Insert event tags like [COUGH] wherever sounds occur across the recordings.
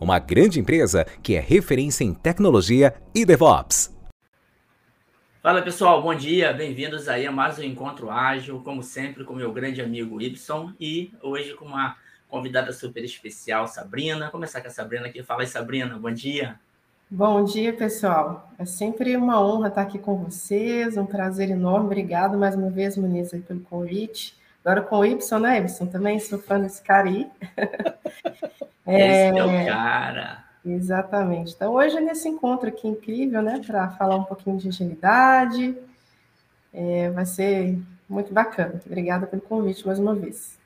uma grande empresa que é referência em tecnologia e DevOps. Fala pessoal, bom dia, bem-vindos aí a mais um Encontro Ágil, como sempre com meu grande amigo Y e hoje com uma convidada super especial, Sabrina. Vou começar com a Sabrina aqui. Fala aí, Sabrina, bom dia. Bom dia, pessoal. É sempre uma honra estar aqui com vocês, um prazer enorme. Obrigado mais uma vez, Muniz, pelo convite. Agora com o Y, né, Y? Também sou fã desse cara aí. é, [LAUGHS] Esse é o cara. Exatamente. Então, hoje é nesse encontro aqui incrível, né, para falar um pouquinho de agilidade. É, vai ser muito bacana. Obrigada pelo convite mais uma vez.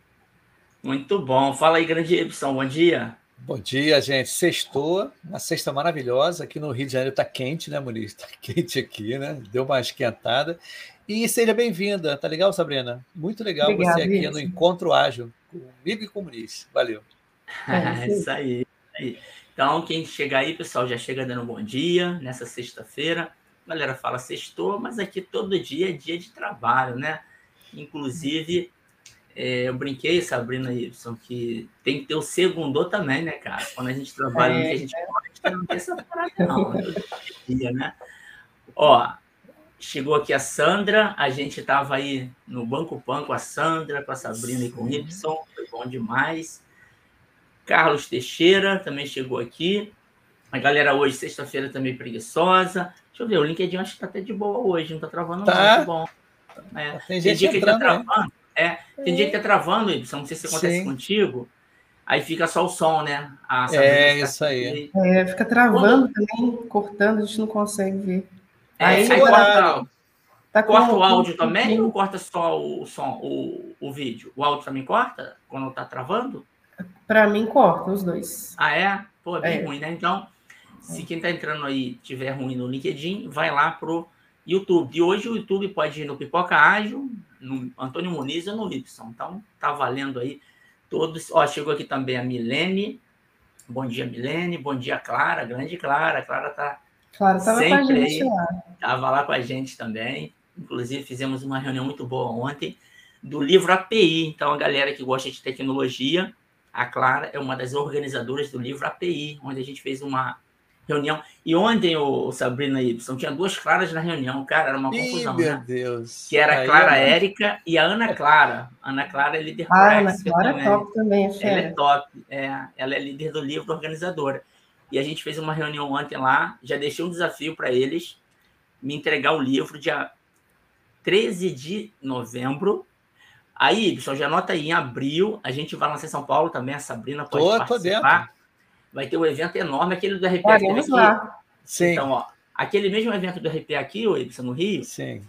Muito bom. Fala aí, grande Y, bom dia. Bom dia, gente. Sextou, uma sexta maravilhosa. Aqui no Rio de Janeiro está quente, né, Muniz? Está [LAUGHS] quente aqui, né? Deu uma esquentada. E seja bem-vinda, tá legal, Sabrina? Muito legal Obrigada, você aqui isso. no Encontro Ágil, comigo e com o Muniz. Valeu. É, isso aí. Então, quem chega aí, pessoal, já chega dando um bom dia nessa sexta-feira. A galera fala sextou, mas aqui todo dia é dia de trabalho, né? Inclusive, é, eu brinquei, Sabrina Y, que tem que ter o segundo também, né, cara? Quando a gente trabalha é, no que a gente pode, não tem essa parada, não. Né? Dia, né? Ó, Chegou aqui a Sandra, a gente estava aí no Banco Pan com a Sandra, com a Sabrina Sim. e com o Y, foi bom demais. Carlos Teixeira também chegou aqui. A galera hoje, sexta-feira, também preguiçosa. Deixa eu ver, o LinkedIn acho que está até de boa hoje, não está travando tá. muito bom. É, tem, tem dia que está travando. É, tem é. dia que está travando, Y, não sei se acontece Sim. contigo. Aí fica só o som, né? é, isso aí. É, fica travando Quando... também, cortando, a gente não consegue ver. É, aí, aí corta, tá corta o áudio também ou corta só o som, o, o vídeo? O áudio também corta quando tá travando? Para mim, corta os dois. Ah, é? Pô, é bem é. ruim, né? Então, se quem tá entrando aí tiver ruim no LinkedIn, vai lá pro YouTube. E hoje o YouTube pode ir no Pipoca Ágil, no Antônio Muniz ou no Y. Então, tá valendo aí todos. Ó, chegou aqui também a Milene. Bom dia, Milene. Bom dia, Clara. Grande Clara. Clara tá Claro, estava com a gente aí, lá. Estava lá com a gente também. Inclusive, fizemos uma reunião muito boa ontem do livro API. Então, a galera que gosta de tecnologia, a Clara é uma das organizadoras do livro API, onde a gente fez uma reunião. E ontem, o Sabrina Y, tinha duas Claras na reunião, cara, era uma confusão. Ih, meu né? Deus. Que era a Clara é... Érica e a Ana Clara. Ana Clara é líder ah, Ana Clara é também. é top também, é Ela é top. É, ela é líder do livro organizadora. E a gente fez uma reunião ontem lá, já deixei um desafio para eles me entregar o livro dia 13 de novembro. Aí, pessoal, já anota aí, em abril, a gente vai lançar em São Paulo também, a Sabrina pode tô, participar. Tô vai ter um evento enorme, aquele do RP aqui. Lá. Sim. Então, ó, aquele mesmo evento do RP aqui, o Ibsen, no Rio. Sim.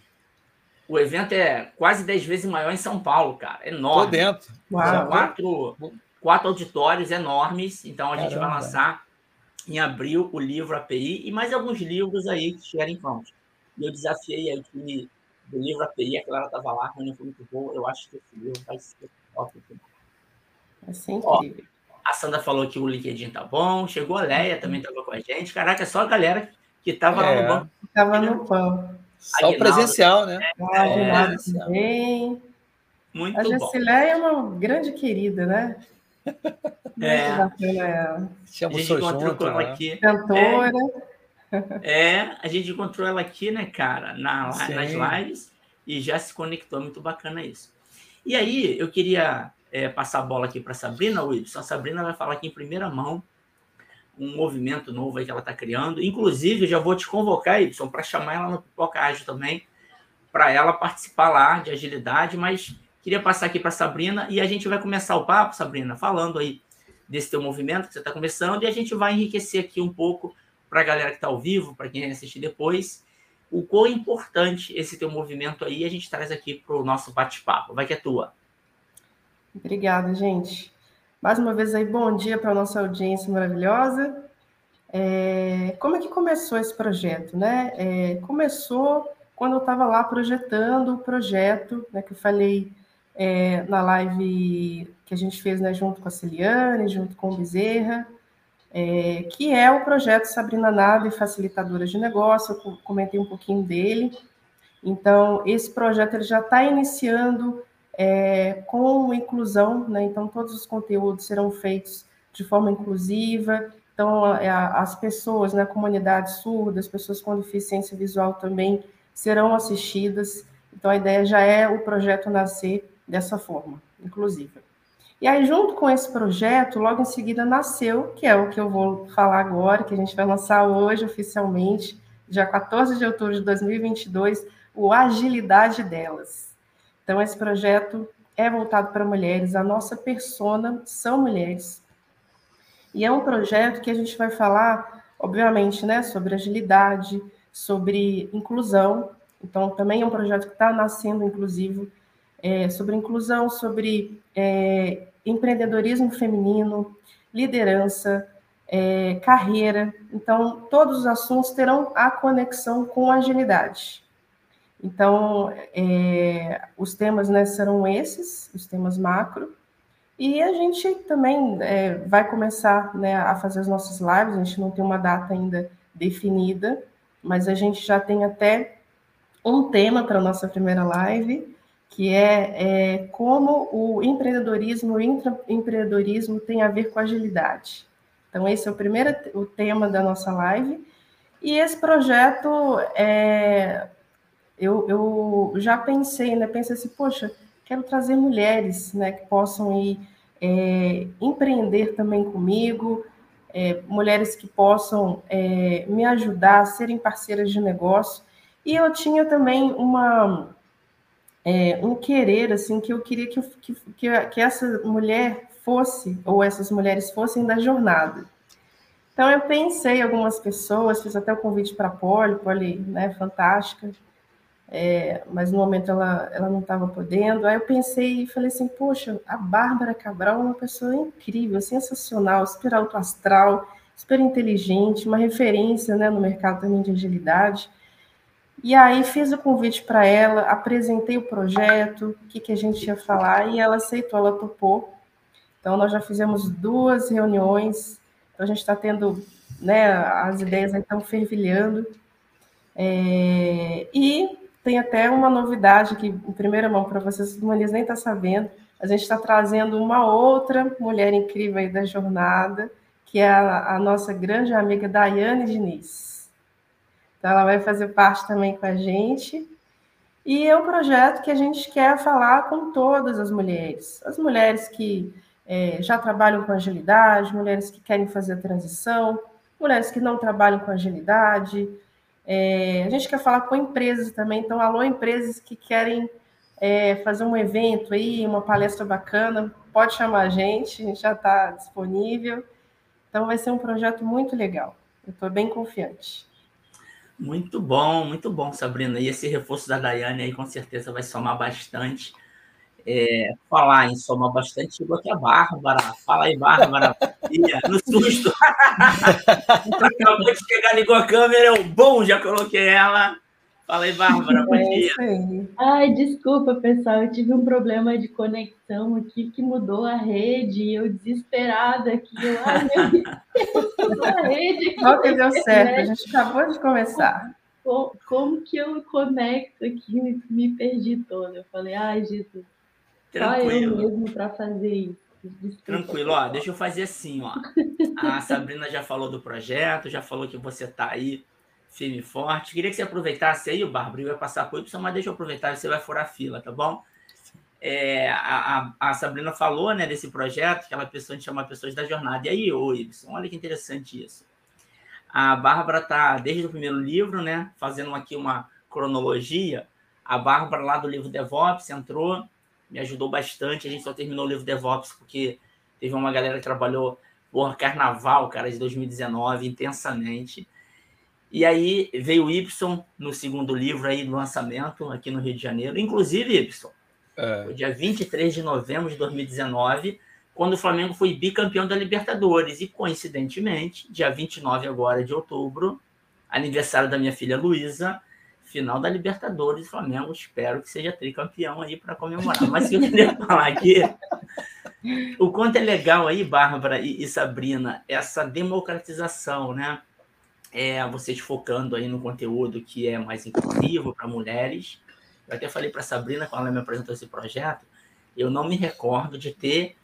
O evento é quase 10 vezes maior em São Paulo, cara. Enorme. Tô dentro. São quatro, quatro auditórios enormes. Então, a gente Caramba. vai lançar em abril o livro API e mais alguns livros aí que estiverem prontos. E eu desafiei a equipe do livro API, a Clara estava lá, a reunião foi muito boa, eu acho que esse livro vai ser top. Vai ser incrível. Ó, a Sandra falou que o LinkedIn tá bom, chegou a Leia, também estava com a gente. Caraca, é só a galera que estava é, lá no banco. Estava no pão. Só o presencial, né? É, é. Muito a bom. A Gessileia é uma grande querida, né? [LAUGHS] É. A gente encontrou junto, ela né? aqui. Cantora. É, é, a gente encontrou ela aqui, né, cara, na, nas lives e já se conectou. Muito bacana isso. E aí, eu queria é, passar a bola aqui para Sabrina Wilson. A Sabrina vai falar aqui em primeira mão um movimento novo aí que ela está criando. Inclusive, eu já vou te convocar, Wilson, para chamar ela no Pipoca Ágil também, para ela participar lá de agilidade, mas Queria passar aqui para Sabrina e a gente vai começar o papo, Sabrina, falando aí desse teu movimento que você está começando e a gente vai enriquecer aqui um pouco para a galera que está ao vivo, para quem assistir depois, o quão importante esse teu movimento aí a gente traz aqui para o nosso bate-papo. Vai que é tua. Obrigada, gente. Mais uma vez aí, bom dia para a nossa audiência maravilhosa. É, como é que começou esse projeto? Né? É, começou quando eu estava lá projetando o projeto, né, que eu falei é, na live que a gente fez né, junto com a Celiane, junto com o Bezerra, é, que é o projeto Sabrina Nave Facilitadora de Negócio, eu comentei um pouquinho dele. Então, esse projeto ele já está iniciando é, com inclusão, né? então todos os conteúdos serão feitos de forma inclusiva, então a, as pessoas, né, comunidade surda, as pessoas com deficiência visual também serão assistidas, então a ideia já é o projeto nascer dessa forma, inclusiva. E aí, junto com esse projeto, logo em seguida nasceu, que é o que eu vou falar agora, que a gente vai lançar hoje oficialmente, dia 14 de outubro de 2022, o Agilidade Delas. Então, esse projeto é voltado para mulheres, a nossa persona são mulheres. E é um projeto que a gente vai falar, obviamente, né, sobre agilidade, sobre inclusão. Então, também é um projeto que está nascendo inclusivo, é, sobre inclusão, sobre é, empreendedorismo feminino, liderança, é, carreira. Então, todos os assuntos terão a conexão com agilidade. Então, é, os temas né, serão esses, os temas macro, e a gente também é, vai começar né, a fazer as nossas lives, a gente não tem uma data ainda definida, mas a gente já tem até um tema para a nossa primeira live, que é, é, como o empreendedorismo, o empreendedorismo tem a ver com agilidade. Então, esse é o primeiro o tema da nossa live. E esse projeto é, eu, eu já pensei, né? Pensei assim, poxa, quero trazer mulheres, né, que possam ir é, empreender também comigo, é, mulheres que possam é, me ajudar, serem parceiras de negócio. E eu tinha também uma é, um querer assim que eu queria que, que, que essa mulher fosse ou essas mulheres fossem da jornada. Então eu pensei algumas pessoas, fiz até o convite para a Poli, Poli, né, fantástica, é, mas no momento ela, ela não estava podendo. Aí eu pensei e falei assim, poxa, a Bárbara Cabral é uma pessoa incrível, sensacional, super alto astral, super inteligente, uma referência né, no mercado também de agilidade. E aí fiz o convite para ela, apresentei o projeto, o que, que a gente ia falar, e ela aceitou, ela topou. Então, nós já fizemos duas reuniões, então a gente está tendo, né, as ideias estão fervilhando. É, e tem até uma novidade que, em primeira mão, para vocês, o Manias nem está sabendo. A gente está trazendo uma outra mulher incrível aí da jornada, que é a, a nossa grande amiga Daiane Diniz. Então, ela vai fazer parte também com a gente. E é um projeto que a gente quer falar com todas as mulheres. As mulheres que é, já trabalham com agilidade, mulheres que querem fazer a transição, mulheres que não trabalham com agilidade, é, a gente quer falar com empresas também, então, alô, empresas que querem é, fazer um evento aí, uma palestra bacana, pode chamar a gente, a gente já está disponível. Então, vai ser um projeto muito legal. Eu estou bem confiante. Muito bom, muito bom, Sabrina. E esse reforço da Daiane aí com certeza vai somar bastante é, falar em soma bastante, chegou aqui a Bárbara. Fala aí, Bárbara. no susto. Acabou de chegar, ligou a câmera, eu, bom, já coloquei ela. Fala aí, Bárbara, bom é dia. Ai, desculpa, pessoal, eu tive um problema de conexão aqui que mudou a rede, eu desesperada aqui. Eu, ai, meu Deus, a rede aqui. Qual que deu certo? A gente acabou de começar. Como, como que eu conecto aqui? Me perdi toda. Eu falei, ai, Jesus. Tranquilo. Só eu mesmo para fazer isso. Desculpa. Tranquilo, ó, deixa eu fazer assim, ó. A Sabrina já falou do projeto, já falou que você tá aí firme e forte. Queria que você aproveitasse aí, o Bárbaro, eu ia passar por Y, mas deixa eu aproveitar, você vai furar a fila, tá bom? É, a, a, a, Sabrina falou, né, desse projeto, que ela pensou em chamar pessoas da jornada. E aí, ô, Y, olha que interessante isso. A Bárbara tá, desde o primeiro livro, né, fazendo aqui uma cronologia. A Bárbara, lá do livro DevOps, entrou me ajudou bastante. A gente só terminou o livro DevOps porque Teve uma galera que trabalhou por carnaval, cara, de 2019, intensamente. E aí veio o Y no segundo livro aí do lançamento aqui no Rio de Janeiro. Inclusive, Y, é. dia 23 de novembro de 2019, quando o Flamengo foi bicampeão da Libertadores. E, coincidentemente, dia 29 agora de outubro, aniversário da minha filha Luísa, final da Libertadores, Flamengo, espero que seja tricampeão aí para comemorar. Mas que eu queria [LAUGHS] falar aqui, o quanto é legal aí, Bárbara e, e Sabrina, essa democratização, né? É, vocês focando aí no conteúdo que é mais inclusivo para mulheres. Eu até falei para Sabrina, quando ela me apresentou esse projeto, eu não me recordo de ter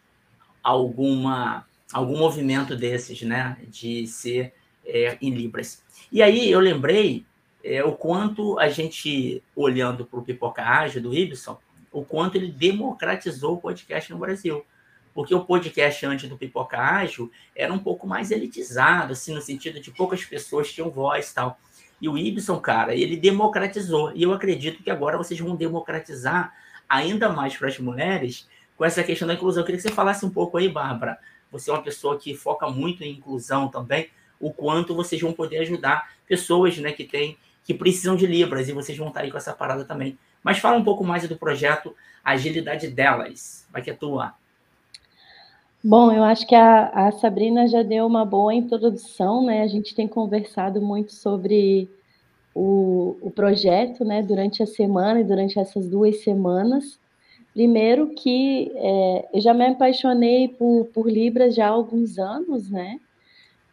alguma algum movimento desses, né, de ser é, em libras. E aí eu lembrei é, o quanto a gente olhando para o Pipoca Ágil do Ibson, o quanto ele democratizou o podcast no Brasil. Porque o podcast antes do Pipoca Ágil era um pouco mais elitizado, assim, no sentido de poucas pessoas tinham voz tal. E o Ibson, cara, ele democratizou. E eu acredito que agora vocês vão democratizar ainda mais para as mulheres com essa questão da inclusão. Eu queria que você falasse um pouco aí, Bárbara. Você é uma pessoa que foca muito em inclusão também, o quanto vocês vão poder ajudar pessoas né, que têm, que precisam de Libras, e vocês vão estar aí com essa parada também. Mas fala um pouco mais do projeto Agilidade Delas. Vai que é tua. Bom, eu acho que a, a, Sabrina já deu uma boa introdução, né? A gente tem conversado muito sobre o, o projeto, né, durante a semana e durante essas duas semanas. Primeiro que é, eu já me apaixonei por, por Libras já há alguns anos, né?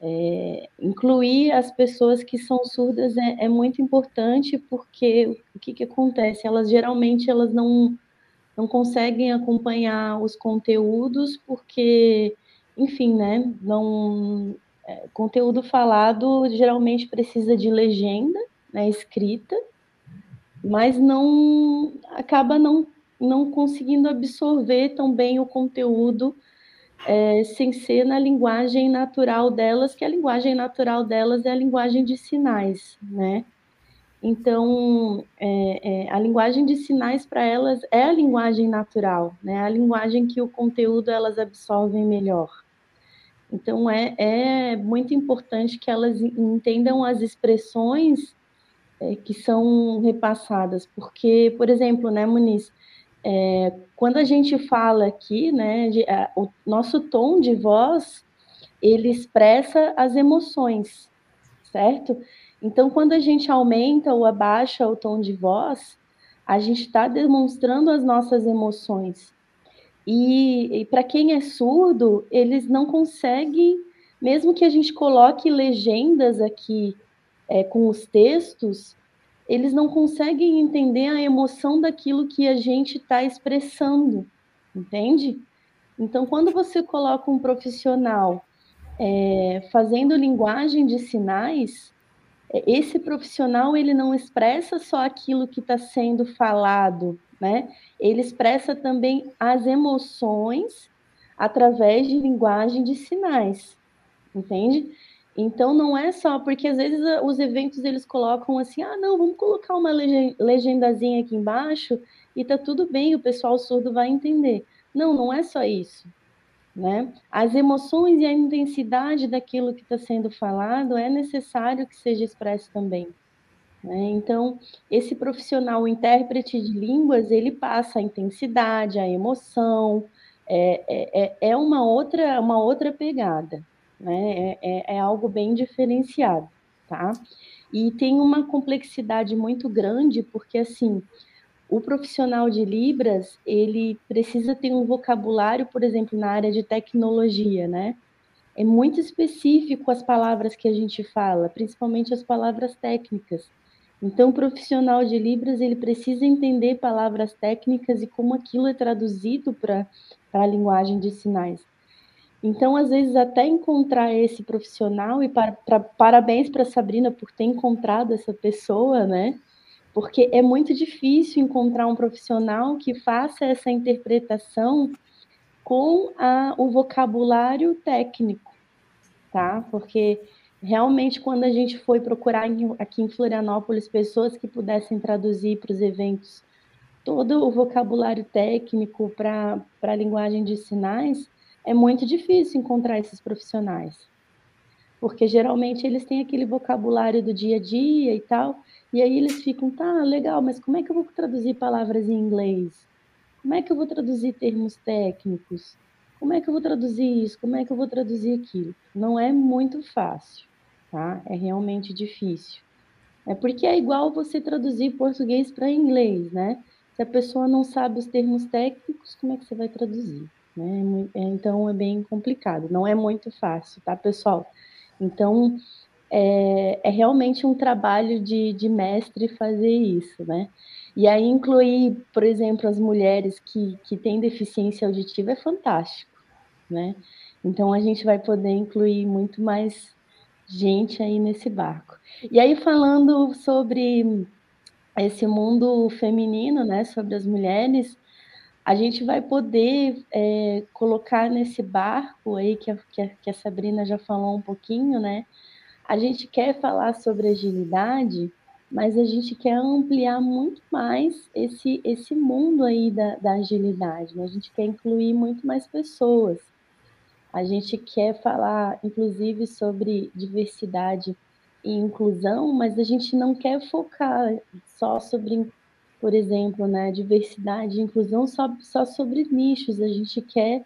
É, incluir as pessoas que são surdas é, é, muito importante porque o que, que acontece? Elas geralmente elas não, não conseguem acompanhar os conteúdos porque, enfim, né? Não, é, conteúdo falado geralmente precisa de legenda, né, escrita, mas não acaba não não conseguindo absorver tão bem o conteúdo é, sem ser na linguagem natural delas, que a linguagem natural delas é a linguagem de sinais, né? Então, é, é, a linguagem de sinais para elas é a linguagem natural, né? A linguagem que o conteúdo elas absorvem melhor. Então, é, é muito importante que elas entendam as expressões é, que são repassadas, porque, por exemplo, né, Muniz, é, quando a gente fala aqui, né, de, a, o nosso tom de voz, ele expressa as emoções, certo? Então, quando a gente aumenta ou abaixa o tom de voz, a gente está demonstrando as nossas emoções. E, e para quem é surdo, eles não conseguem, mesmo que a gente coloque legendas aqui é, com os textos, eles não conseguem entender a emoção daquilo que a gente está expressando, entende? Então, quando você coloca um profissional é, fazendo linguagem de sinais, esse profissional ele não expressa só aquilo que está sendo falado, né? Ele expressa também as emoções através de linguagem de sinais, entende? Então não é só porque às vezes os eventos eles colocam assim, ah, não, vamos colocar uma legendazinha aqui embaixo e tá tudo bem, o pessoal surdo vai entender. Não, não é só isso, né? As emoções e a intensidade daquilo que está sendo falado é necessário que seja expresso também. Né? Então, esse profissional intérprete de línguas, ele passa a intensidade, a emoção, é, é, é, é uma outra, uma outra pegada né? É, é, é algo bem diferenciado, tá? E tem uma complexidade muito grande, porque assim, o profissional de Libras, ele precisa ter um vocabulário, por exemplo, na área de tecnologia, né? É muito específico as palavras que a gente fala, principalmente as palavras técnicas. Então, o profissional de Libras, ele precisa entender palavras técnicas e como aquilo é traduzido para a linguagem de sinais. Então, às vezes, até encontrar esse profissional, e para, para, parabéns para a Sabrina por ter encontrado essa pessoa, né? Porque é muito difícil encontrar um profissional que faça essa interpretação com a, o vocabulário técnico, tá? Porque realmente, quando a gente foi procurar aqui em Florianópolis pessoas que pudessem traduzir para os eventos todo o vocabulário técnico para a linguagem de sinais, é muito difícil encontrar esses profissionais. Porque geralmente eles têm aquele vocabulário do dia a dia e tal, e aí eles ficam, tá, legal, mas como é que eu vou traduzir palavras em inglês? Como é que eu vou traduzir termos técnicos? Como é que eu vou traduzir isso? Como é que eu vou traduzir aquilo? Não é muito fácil, tá? É realmente difícil. É porque é igual você traduzir português para inglês, né? Se a pessoa não sabe os termos técnicos, como é que você vai traduzir? Né? É, então é bem complicado, não é muito fácil, tá, pessoal? Então é, é realmente um trabalho de, de mestre fazer isso, né? E aí incluir, por exemplo, as mulheres que, que têm deficiência auditiva é fantástico, né? Então a gente vai poder incluir muito mais gente aí nesse barco. E aí, falando sobre esse mundo feminino, né, sobre as mulheres, a gente vai poder é, colocar nesse barco aí que a, que a, Sabrina já falou um pouquinho, né? A gente quer falar sobre agilidade, mas a gente quer ampliar muito mais esse, esse mundo aí da, da agilidade, né? A gente quer incluir muito mais pessoas. A gente quer falar, inclusive, sobre diversidade e inclusão, mas a gente não quer focar só sobre, por exemplo, né, diversidade e inclusão só, só sobre nichos. A gente quer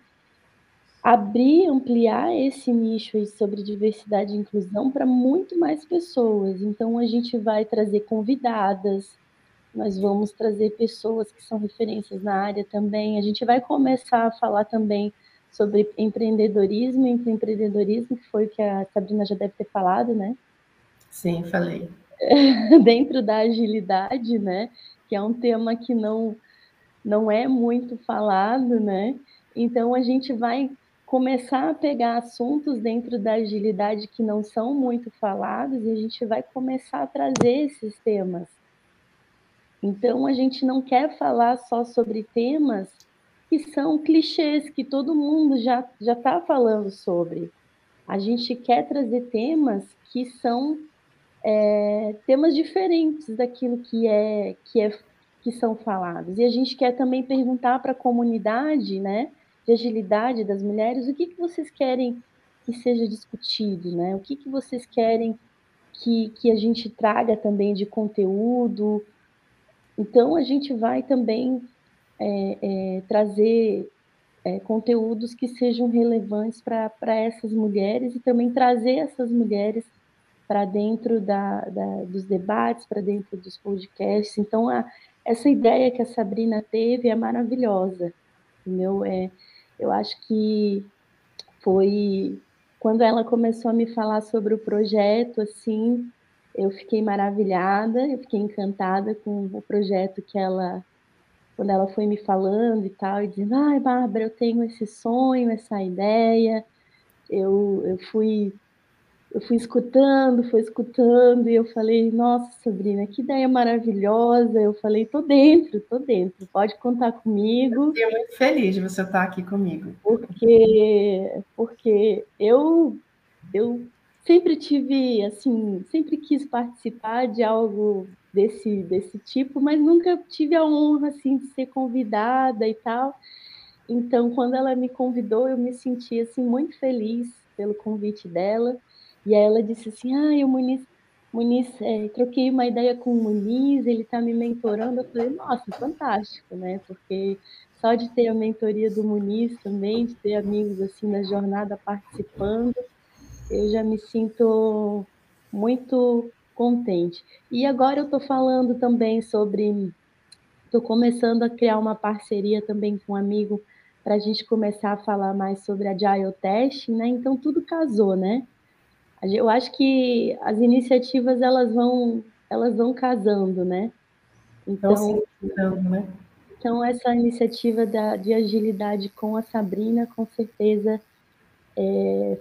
abrir, ampliar esse nicho aí sobre diversidade e inclusão para muito mais pessoas. Então, a gente vai trazer convidadas, nós vamos trazer pessoas que são referências na área também. A gente vai começar a falar também sobre empreendedorismo e empreendedorismo, que foi o que a Sabrina já deve ter falado, né? Sim, falei. [LAUGHS] Dentro da agilidade, né? Que é um tema que não, não é muito falado, né? Então a gente vai começar a pegar assuntos dentro da agilidade que não são muito falados e a gente vai começar a trazer esses temas. Então a gente não quer falar só sobre temas que são clichês que todo mundo já está falando sobre. A gente quer trazer temas que são é, temas diferentes daquilo que é que é que são falados. E a gente quer também perguntar para a comunidade, né, de agilidade das mulheres, o que, que vocês querem que seja discutido, né? O que, que vocês querem que, que a gente traga também de conteúdo. Então, a gente vai também é, é, trazer é, conteúdos que sejam relevantes para essas mulheres e também trazer essas mulheres para dentro da, da, dos debates, para dentro dos podcasts. Então, a, essa ideia que a Sabrina teve é maravilhosa, entendeu? É, eu acho que foi quando ela começou a me falar sobre o projeto, assim, eu fiquei maravilhada, eu fiquei encantada com o projeto que ela quando ela foi me falando e tal, e dizendo, ai, Bárbara, eu tenho esse sonho, essa ideia, eu, eu fui eu fui escutando, fui escutando, e eu falei, nossa, Sabrina, que ideia maravilhosa. Eu falei, tô dentro, tô dentro, pode contar comigo. Eu muito feliz de você estar aqui comigo. Porque, porque eu, eu sempre tive, assim, sempre quis participar de algo desse, desse tipo, mas nunca tive a honra assim de ser convidada e tal. Então, quando ela me convidou, eu me senti assim muito feliz pelo convite dela. E aí ela disse assim: "Ah, o Muniz, Muniz é, troquei uma ideia com o Muniz, ele está me mentorando". Eu falei: "Nossa, fantástico, né? Porque só de ter a mentoria do Muniz também, de ter amigos assim na jornada participando, eu já me sinto muito contente. E agora eu estou falando também sobre. Estou começando a criar uma parceria também com um amigo para a gente começar a falar mais sobre a Agile Testing, né? Então tudo casou, né? Eu acho que as iniciativas elas vão elas vão casando, né? Então, então, né? então essa iniciativa da, de agilidade com a Sabrina, com certeza é,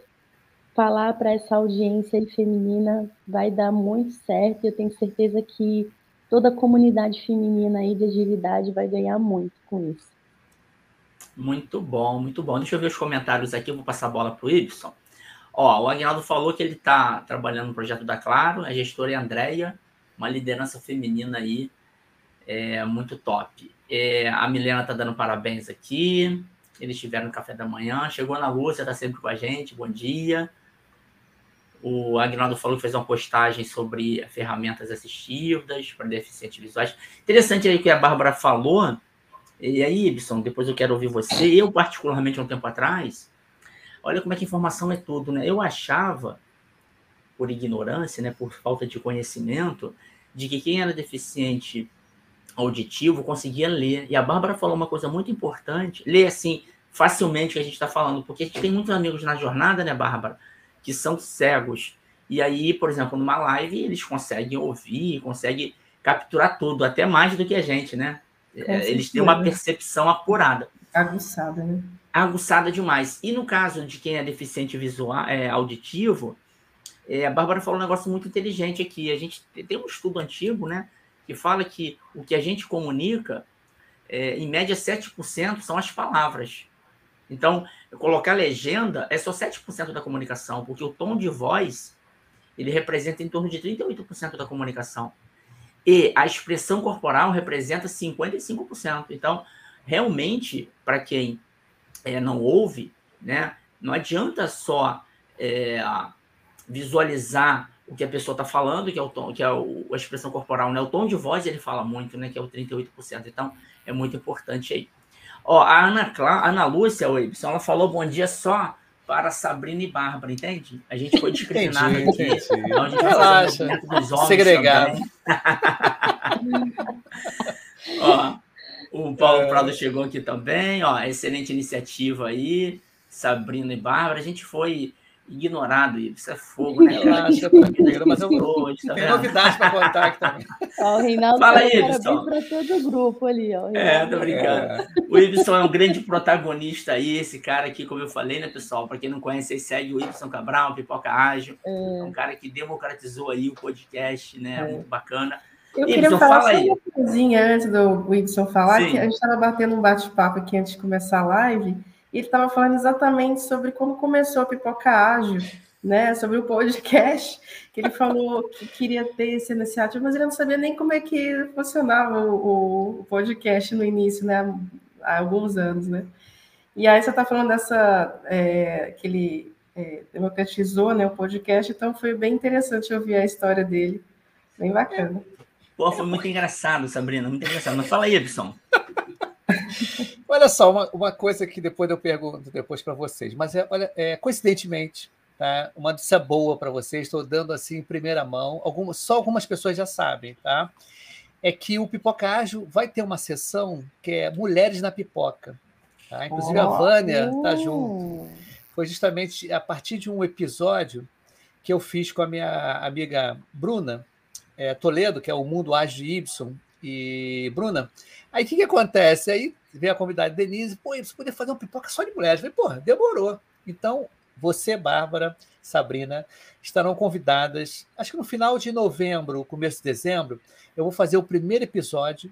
falar para essa audiência feminina vai dar muito certo. Eu tenho certeza que toda a comunidade feminina aí de agilidade vai ganhar muito com isso. Muito bom, muito bom. Deixa eu ver os comentários aqui, eu vou passar a bola para o Y. Ó, o Aguinaldo falou que ele está trabalhando no projeto da Claro, a gestora é a uma liderança feminina aí é, muito top. É, a Milena está dando parabéns aqui. eles estiveram no café da manhã. Chegou na Lúcia, está sempre com a gente, bom dia. O Agnaldo falou que fez uma postagem sobre ferramentas assistivas para deficientes visuais. Interessante aí o que a Bárbara falou. E aí, Ibson, depois eu quero ouvir você. Eu, particularmente, há um tempo atrás, olha como é que informação é tudo, né? Eu achava, por ignorância, né, por falta de conhecimento, de que quem era deficiente auditivo conseguia ler. E a Bárbara falou uma coisa muito importante, ler assim, facilmente o que a gente está falando, porque a gente tem muitos amigos na jornada, né, Bárbara, que são cegos. E aí, por exemplo, numa live, eles conseguem ouvir, conseguem capturar tudo, até mais do que a gente, né? É, eles têm uma percepção apurada. Aguçada, né? Aguçada demais. E no caso de quem é deficiente visual, é, auditivo, é, a Bárbara falou um negócio muito inteligente aqui. A gente tem um estudo antigo, né? Que fala que o que a gente comunica, é, em média, 7% são as palavras. Então, colocar legenda é só 7% da comunicação, porque o tom de voz ele representa em torno de 38% da comunicação. E a expressão corporal representa 55%. Então, realmente, para quem é, não ouve, né, não adianta só é, visualizar o que a pessoa está falando, que é o tom, que é o, a expressão corporal, né? O tom de voz ele fala muito, né? Que é o 38%. Então, é muito importante aí. Ó, a Ana, Clá, Ana Lúcia, o Ibson, ela falou bom dia só para Sabrina e Bárbara, entende? A gente foi discriminado aqui. Entendi. Então a gente Relaxa. Dos homens Segregado. [LAUGHS] ó, o Paulo é. Prado chegou aqui também, ó, excelente iniciativa aí, Sabrina e Bárbara. A gente foi ignorado isso. é fogo, né? Relaxa, tranquilo, mas eu hoje, tá tem novidade para contar aqui também. [LAUGHS] Ó, o Reinaldo Fala aí, Ibson. para todo o grupo ali, ó. É, tô brincando. É. O Ibson é um grande protagonista aí, esse cara aqui, como eu falei, né, pessoal? Para quem não conhece, aí segue o Ibson Cabral, Pipoca Ágil. É. é um cara que democratizou aí o podcast, né? É. Muito bacana. Eu queria falar fala só uma coisinha antes do Ibson falar, Sim. que a gente estava batendo um bate-papo aqui antes de começar a live ele estava falando exatamente sobre como começou a Pipoca Ágil, né, sobre o podcast, que ele falou que queria ter esse iniciativa, mas ele não sabia nem como é que funcionava o, o podcast no início, né, há alguns anos, né. E aí você está falando dessa, é, que ele é, democratizou, né, o podcast, então foi bem interessante ouvir a história dele, bem bacana. Pô, foi muito engraçado, Sabrina, muito engraçado. Mas fala aí, Edson. [LAUGHS] olha só, uma, uma coisa que depois eu pergunto depois para vocês, mas é, olha, é, coincidentemente, tá? uma notícia boa para vocês, estou dando assim em primeira mão, algumas, só algumas pessoas já sabem, tá? É que o Pipoca Ágil vai ter uma sessão que é Mulheres na Pipoca. Tá? Inclusive oh, a Vânia está uh. junto. Foi justamente a partir de um episódio que eu fiz com a minha amiga Bruna é, Toledo, que é o Mundo Ágil Y, e Bruna, Aí o que, que acontece? Aí vem a convidada Denise, pô, você poderia fazer um pipoca só de mulheres. Eu falei, pô, demorou. Então, você, Bárbara, Sabrina, estarão convidadas. Acho que no final de novembro, começo de dezembro, eu vou fazer o primeiro episódio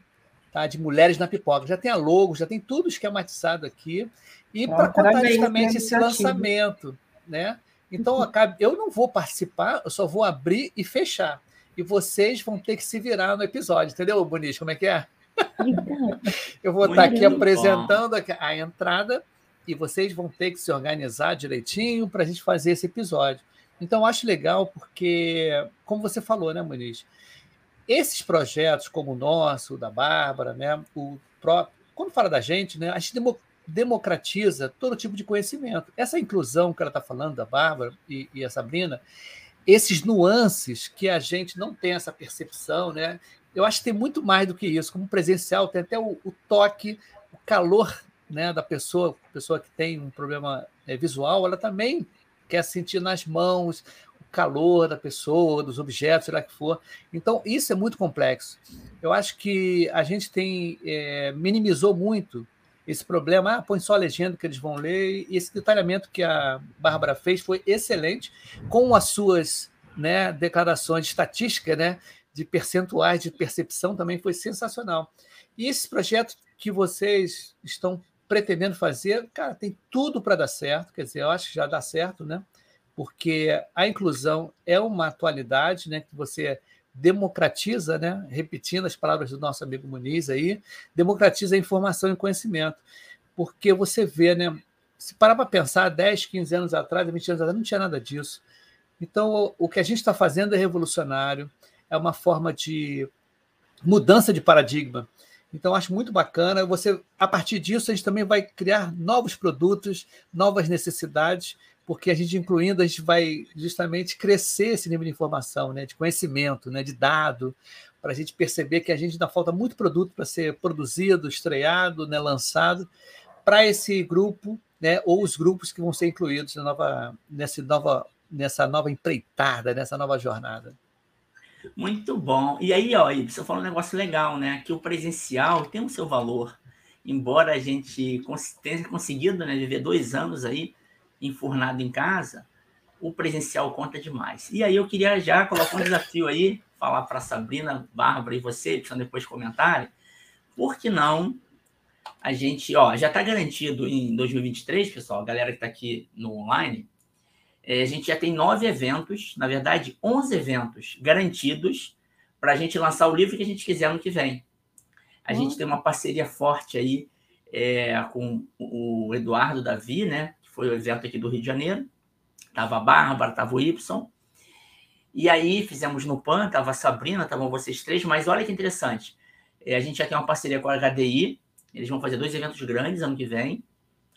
tá, de Mulheres na Pipoca. Já tem a logo, já tem tudo esquematizado aqui. E para contar justamente esse lançamento. Né? Então, eu não vou participar, eu só vou abrir e fechar. E vocês vão ter que se virar no episódio, entendeu, Bonis? Como é que é? Eu vou estar aqui apresentando a entrada e vocês vão ter que se organizar direitinho para a gente fazer esse episódio. Então, acho legal porque, como você falou, né, Muniz? Esses projetos como o nosso, da Bárbara, né, o próprio, quando fala da gente, né, a gente democratiza todo tipo de conhecimento. Essa inclusão que ela está falando, da Bárbara e, e a Sabrina, esses nuances que a gente não tem essa percepção, né? eu acho que tem muito mais do que isso. Como presencial, tem até o, o toque, o calor né, da pessoa, pessoa que tem um problema é, visual, ela também quer sentir nas mãos o calor da pessoa, dos objetos, sei lá que for. Então, isso é muito complexo. Eu acho que a gente tem é, minimizou muito esse problema. Ah, põe só a legenda que eles vão ler. E esse detalhamento que a Bárbara fez foi excelente, com as suas né, declarações de né, de percentuais de percepção também foi sensacional. E esse projeto que vocês estão pretendendo fazer, cara, tem tudo para dar certo, quer dizer, eu acho que já dá certo, né? Porque a inclusão é uma atualidade, né, que você democratiza, né, repetindo as palavras do nosso amigo Muniz aí, democratiza a informação e conhecimento. porque você vê, né? Se parar para pensar, 10, 15 anos atrás, 20 anos atrás, não tinha nada disso. Então, o que a gente está fazendo é revolucionário, é uma forma de mudança de paradigma. Então, acho muito bacana. Você, a partir disso, a gente também vai criar novos produtos, novas necessidades, porque a gente incluindo, a gente vai justamente crescer esse nível de informação, né, de conhecimento, né, de dado, para a gente perceber que a gente ainda falta muito produto para ser produzido, estreado, né, lançado para esse grupo, né, ou os grupos que vão ser incluídos na nova, nessa, nova, nessa nova empreitada, nessa nova jornada. Muito bom. E aí, ó, você falou um negócio legal, né? Que o presencial tem o seu valor. Embora a gente tenha conseguido né, viver dois anos aí enfurnado em casa, o presencial conta demais. E aí eu queria já colocar um desafio aí, falar para Sabrina, Bárbara e você, precisam depois comentarem, por que não a gente, ó, já está garantido em 2023, pessoal, a galera que está aqui no online, é, a gente já tem nove eventos, na verdade, 11 eventos garantidos para a gente lançar o livro que a gente quiser no que vem. A gente tem uma parceria forte aí é, com o Eduardo Davi, né? Foi o evento aqui do Rio de Janeiro. Tava a Bárbara, tava o Y. E aí fizemos no PAN, tava a Sabrina, estavam vocês três, mas olha que interessante. É, a gente já tem uma parceria com a HDI, eles vão fazer dois eventos grandes ano que vem.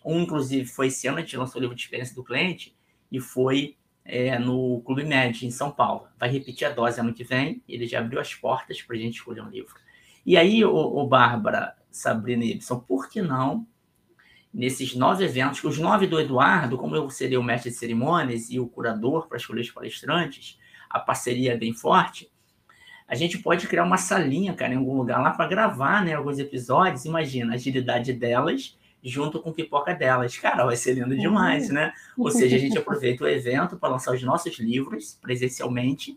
Um, inclusive, foi esse ano, a gente lançou o livro de experiência do cliente, e foi é, no Clube Med, em São Paulo. Vai repetir a dose ano que vem, ele já abriu as portas para a gente escolher um livro. E aí, o, o Bárbara, Sabrina e Ibson, por que não, nesses nove eventos, os nove do Eduardo, como eu seria o mestre de cerimônias e o curador para escolher os palestrantes, a parceria é bem forte, a gente pode criar uma salinha, cara, em algum lugar lá para gravar, né, alguns episódios. Imagina a agilidade delas junto com pipoca delas. Cara, vai ser lindo demais, uhum. né? Ou seja, a gente aproveita o evento para lançar os nossos livros presencialmente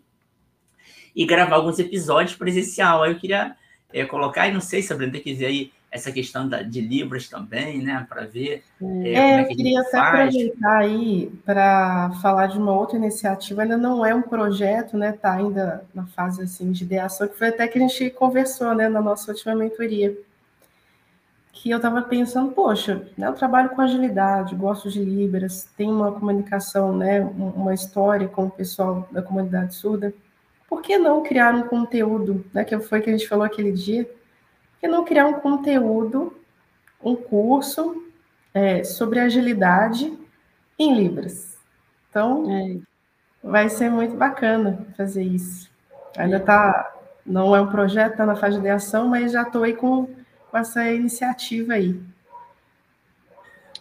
e gravar alguns episódios presencial. Aí eu queria é, colocar, e não sei, Sabrina, tem que ver aí essa questão da, de Libras também, né? Para ver. É, é, é eu queria até faz. aproveitar aí para falar de uma outra iniciativa. Ainda não é um projeto, né? Está ainda na fase assim de ideação, que foi até que a gente conversou, né? Na nossa última mentoria que eu estava pensando, poxa, né, eu trabalho com agilidade, gosto de Libras, tenho uma comunicação, né, uma história com o pessoal da comunidade surda. Por que não criar um conteúdo, né, que foi que a gente falou aquele dia? Que não criar um conteúdo, um curso é, sobre agilidade em Libras? Então, é. vai ser muito bacana fazer isso. Ainda tá, não é um projeto, está na fase de ação, mas já estou aí com com essa iniciativa aí.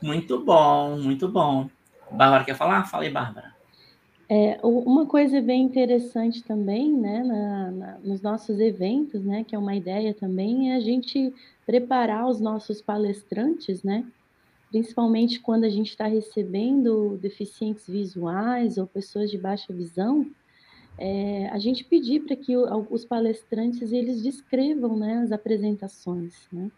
Muito bom, muito bom. Bárbara quer falar? Fala aí, Bárbara. É, uma coisa bem interessante também, né, na, na, nos nossos eventos, né, que é uma ideia também, é a gente preparar os nossos palestrantes, né, principalmente quando a gente está recebendo deficientes visuais ou pessoas de baixa visão, é, a gente pedir para que os palestrantes eles descrevam né, as apresentações, né?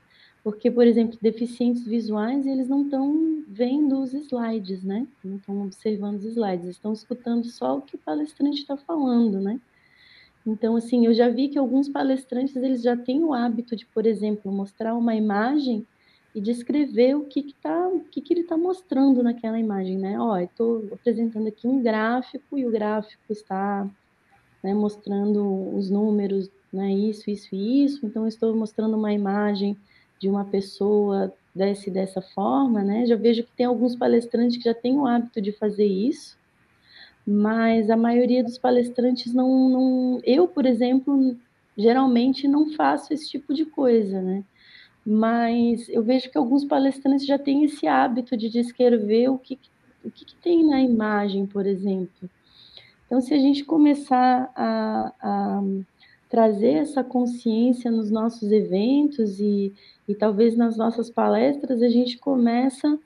Porque, por exemplo, deficientes visuais, eles não estão vendo os slides, né? Não estão observando os slides, estão escutando só o que o palestrante está falando, né? Então, assim, eu já vi que alguns palestrantes, eles já têm o hábito de, por exemplo, mostrar uma imagem e descrever o que, que, tá, o que, que ele está mostrando naquela imagem, né? Ó, estou apresentando aqui um gráfico e o gráfico está né, mostrando os números, né, isso, isso e isso. Então, estou mostrando uma imagem de uma pessoa desse dessa forma, né? Já vejo que tem alguns palestrantes que já têm o hábito de fazer isso, mas a maioria dos palestrantes não, não eu, por exemplo, geralmente não faço esse tipo de coisa, né? Mas eu vejo que alguns palestrantes já têm esse hábito de descrever o que, o que, que tem na imagem, por exemplo. Então, se a gente começar a, a trazer essa consciência nos nossos eventos e, e talvez nas nossas palestras, a gente começa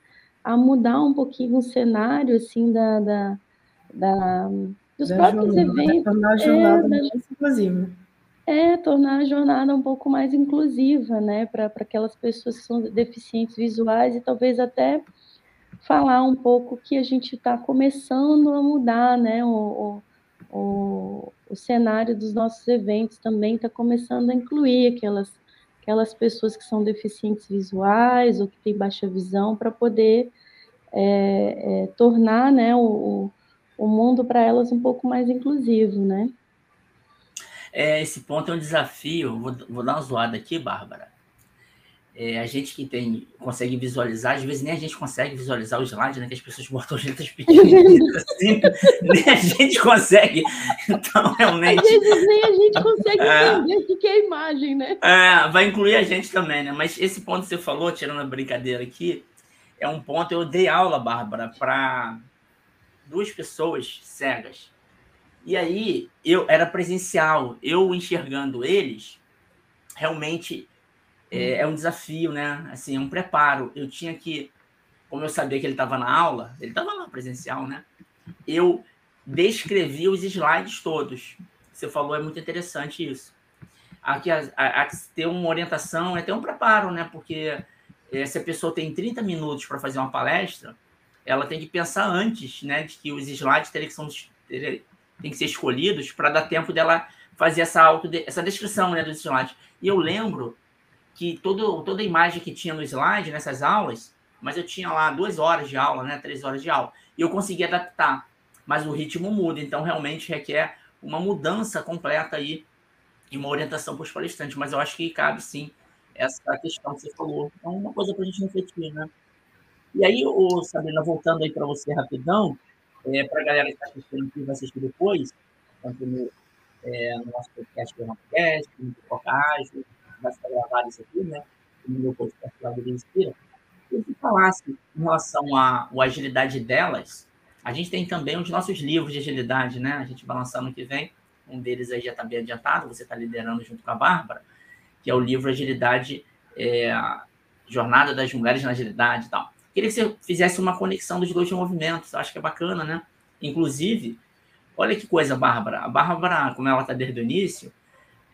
a mudar um pouquinho o cenário assim da, da, da dos da próprios jornada, né? eventos. Tornar a jornada é, mais inclusiva. É, tornar a jornada um pouco mais inclusiva, né, para aquelas pessoas que são deficientes visuais e talvez até falar um pouco que a gente está começando a mudar, né? O, o, o, cenário dos nossos eventos também está começando a incluir aquelas, aquelas pessoas que são deficientes visuais ou que têm baixa visão para poder é, é, tornar né, o, o mundo para elas um pouco mais inclusivo, né? É, esse ponto é um desafio. Vou, vou dar uma zoada aqui, Bárbara. É, a gente que tem consegue visualizar, às vezes nem a gente consegue visualizar os slides, né? Que as pessoas botam [LAUGHS] letras pequenininhas assim, nem a gente consegue. Então, realmente. Às vezes nem a gente consegue é, entender o que é a imagem, né? É, vai incluir a gente também, né? Mas esse ponto que você falou, tirando a brincadeira aqui, é um ponto. Eu dei aula, Bárbara, para duas pessoas cegas. E aí eu era presencial, eu enxergando eles, realmente é, é, um desafio, né? Assim, é um preparo. Eu tinha que, como eu sabia que ele estava na aula, ele estava lá presencial, né? Eu descrevi os slides todos. Você falou, é muito interessante isso. Aqui a, ter uma orientação é ter um preparo, né? Porque é, se a pessoa tem 30 minutos para fazer uma palestra, ela tem que pensar antes, né? De que os slides teriam que, teriam, que ser escolhidos para dar tempo dela fazer essa, auto, essa descrição né, dos slides. E eu lembro que todo, toda a imagem que tinha no slide, nessas aulas, mas eu tinha lá duas horas de aula, né, três horas de aula, e eu consegui adaptar, mas o ritmo muda, então realmente requer uma mudança completa aí e uma orientação para os palestrantes, mas eu acho que cabe sim essa questão que você falou. É uma coisa para a gente refletir, né? E aí, o Sabrina, voltando aí para você rapidão, é, para a galera que está assistindo e vai assistir depois, tanto no, é, no nosso podcast, no podcast, no podcast, vai ficar gravado isso aqui, né? No meu podcast lá do Inspira. Eu que falasse em relação à agilidade delas, a gente tem também os nossos livros de agilidade, né? A gente vai lançar no que vem. Um deles aí já está bem adiantado, você está liderando junto com a Bárbara, que é o livro Agilidade, é, Jornada das Mulheres na Agilidade e tal. Queria que você fizesse uma conexão dos dois movimentos, acho que é bacana, né? Inclusive, olha que coisa, Bárbara. A Bárbara, como ela está desde o início,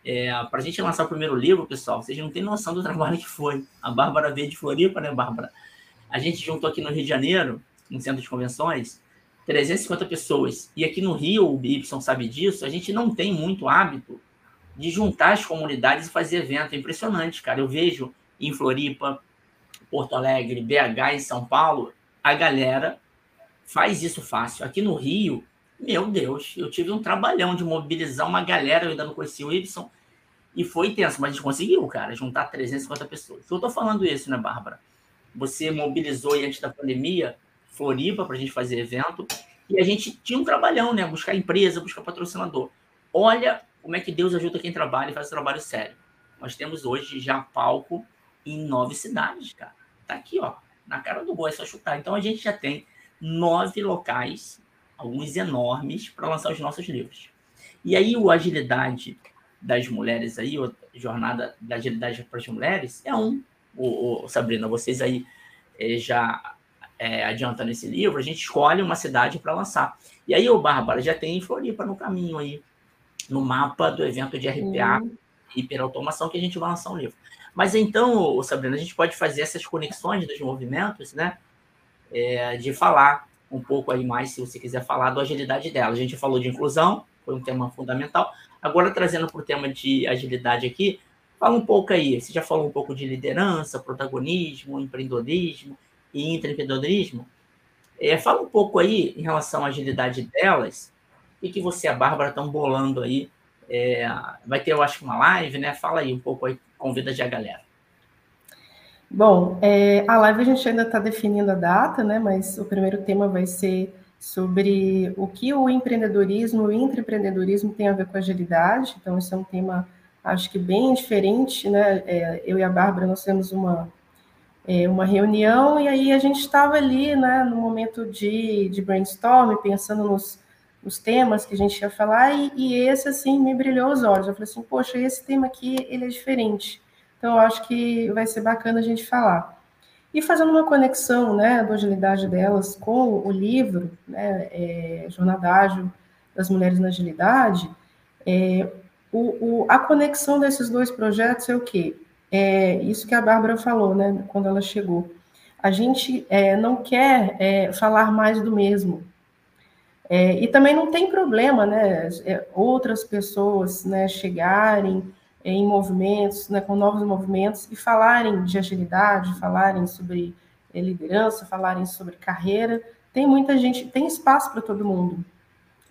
é, para a gente lançar o primeiro livro, pessoal, vocês não têm noção do trabalho que foi. A Bárbara veio de Floripa, né, Bárbara? A gente juntou aqui no Rio de Janeiro, no centro de convenções, 350 pessoas. E aqui no Rio, o Y sabe disso, a gente não tem muito hábito de juntar as comunidades e fazer evento. É impressionante, cara. Eu vejo em Floripa, Porto Alegre, BH e São Paulo, a galera faz isso fácil. Aqui no Rio, meu Deus, eu tive um trabalhão de mobilizar uma galera, eu ainda não conheci o Y, e foi intenso, mas a gente conseguiu, cara, juntar 350 pessoas. Eu tô falando isso, né, Bárbara? Você mobilizou aí antes da pandemia Floripa para a gente fazer evento, e a gente tinha um trabalhão, né? Buscar empresa, buscar patrocinador. Olha como é que Deus ajuda quem trabalha e faz trabalho sério. Nós temos hoje já palco em nove cidades, cara. Tá aqui, ó, na cara do boi, é só chutar. Então a gente já tem nove locais alguns enormes, para lançar os nossos livros. E aí o Agilidade das Mulheres aí, a Jornada da Agilidade para as Mulheres, é um. O, o Sabrina, vocês aí é, já é, adiantando esse livro, a gente escolhe uma cidade para lançar. E aí o Bárbara já tem Floripa no caminho aí, no mapa do evento de RPA, uhum. hiperautomação, que a gente vai lançar um livro. Mas então, Sabrina, a gente pode fazer essas conexões dos movimentos, né? É, de falar um pouco aí mais, se você quiser falar, da agilidade dela. A gente falou de inclusão, foi um tema fundamental. Agora, trazendo para o tema de agilidade aqui, fala um pouco aí. Você já falou um pouco de liderança, protagonismo, empreendedorismo e empreendedorismo. É, fala um pouco aí em relação à agilidade delas. O que, você e a Bárbara estão bolando aí? É, vai ter, eu acho, uma live, né? Fala aí um pouco aí, convida já a galera. Bom, é, a live a gente ainda está definindo a data, né? Mas o primeiro tema vai ser sobre o que o empreendedorismo, o intraempreendedorismo tem a ver com agilidade. Então, esse é um tema, acho que bem diferente, né? É, eu e a Bárbara, nós temos uma, é, uma reunião e aí a gente estava ali, né, no momento de, de brainstorm, pensando nos, nos temas que a gente ia falar e, e esse, assim, me brilhou os olhos. Eu falei assim, poxa, esse tema aqui, ele é diferente então, eu acho que vai ser bacana a gente falar. E fazendo uma conexão né, da agilidade delas com o livro, né, é, Jornada Ágil das Mulheres na Agilidade, é, o, o, a conexão desses dois projetos é o quê? É isso que a Bárbara falou, né, quando ela chegou. A gente é, não quer é, falar mais do mesmo. É, e também não tem problema, né, é, outras pessoas né, chegarem em movimentos, né, com novos movimentos, e falarem de agilidade, falarem sobre liderança, falarem sobre carreira. Tem muita gente, tem espaço para todo mundo,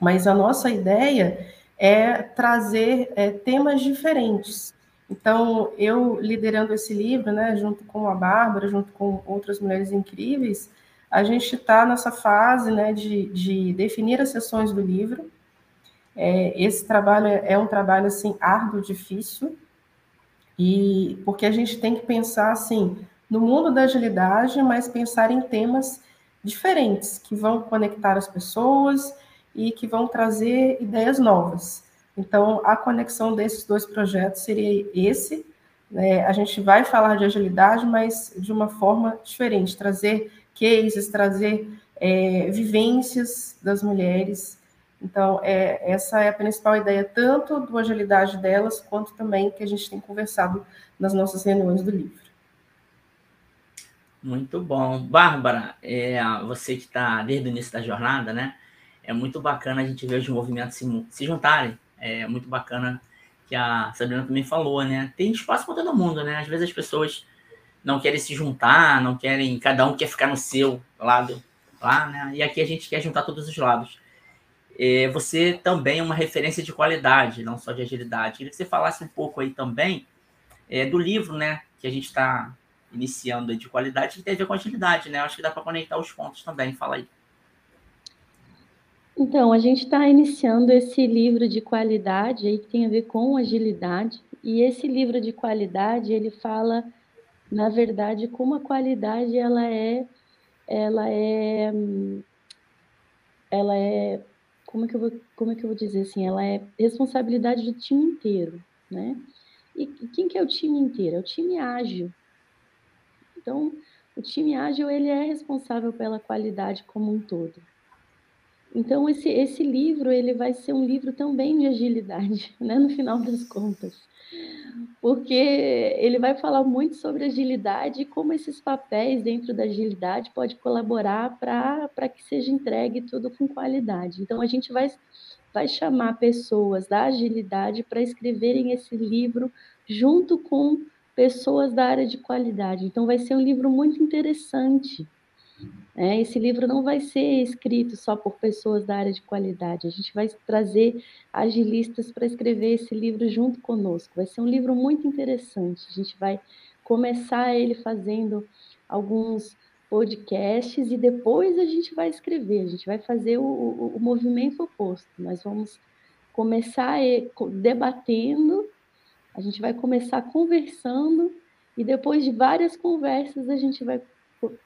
mas a nossa ideia é trazer é, temas diferentes. Então, eu liderando esse livro, né, junto com a Bárbara, junto com outras mulheres incríveis, a gente está nessa fase né, de, de definir as sessões do livro, é, esse trabalho é, é um trabalho assim árduo, difícil, e porque a gente tem que pensar assim no mundo da agilidade, mas pensar em temas diferentes que vão conectar as pessoas e que vão trazer ideias novas. Então, a conexão desses dois projetos seria esse. Né? A gente vai falar de agilidade, mas de uma forma diferente, trazer cases, trazer é, vivências das mulheres então, é, essa é a principal ideia, tanto do agilidade delas, quanto também que a gente tem conversado nas nossas reuniões do livro. Muito bom. Bárbara, é, você que está desde o início da jornada, né? É muito bacana a gente ver os movimentos se, se juntarem. É muito bacana que a Sabrina também falou, né? Tem espaço para todo mundo, né? Às vezes as pessoas não querem se juntar, não querem, cada um quer ficar no seu lado lá, né? E aqui a gente quer juntar todos os lados você também é uma referência de qualidade, não só de agilidade. Queria que você falasse um pouco aí também é, do livro, né, que a gente está iniciando de qualidade, que tem a ver com agilidade, né? Acho que dá para conectar os pontos também. Fala aí. Então, a gente está iniciando esse livro de qualidade aí que tem a ver com agilidade. E esse livro de qualidade, ele fala, na verdade, como a qualidade ela é, ela é, ela é como é que eu vou, como é que eu vou dizer assim, ela é responsabilidade do time inteiro, né? E, e quem que é o time inteiro? É o time ágil. Então, o time ágil ele é responsável pela qualidade como um todo. Então, esse, esse livro ele vai ser um livro também de agilidade, [LAUGHS] né, no final das contas porque ele vai falar muito sobre agilidade e como esses papéis dentro da agilidade pode colaborar para que seja entregue tudo com qualidade. Então a gente vai vai chamar pessoas da agilidade para escreverem esse livro junto com pessoas da área de qualidade. Então vai ser um livro muito interessante é, esse livro não vai ser escrito só por pessoas da área de qualidade. A gente vai trazer agilistas para escrever esse livro junto conosco. Vai ser um livro muito interessante. A gente vai começar ele fazendo alguns podcasts e depois a gente vai escrever. A gente vai fazer o, o, o movimento oposto. Nós vamos começar debatendo, a gente vai começar conversando e depois de várias conversas a gente vai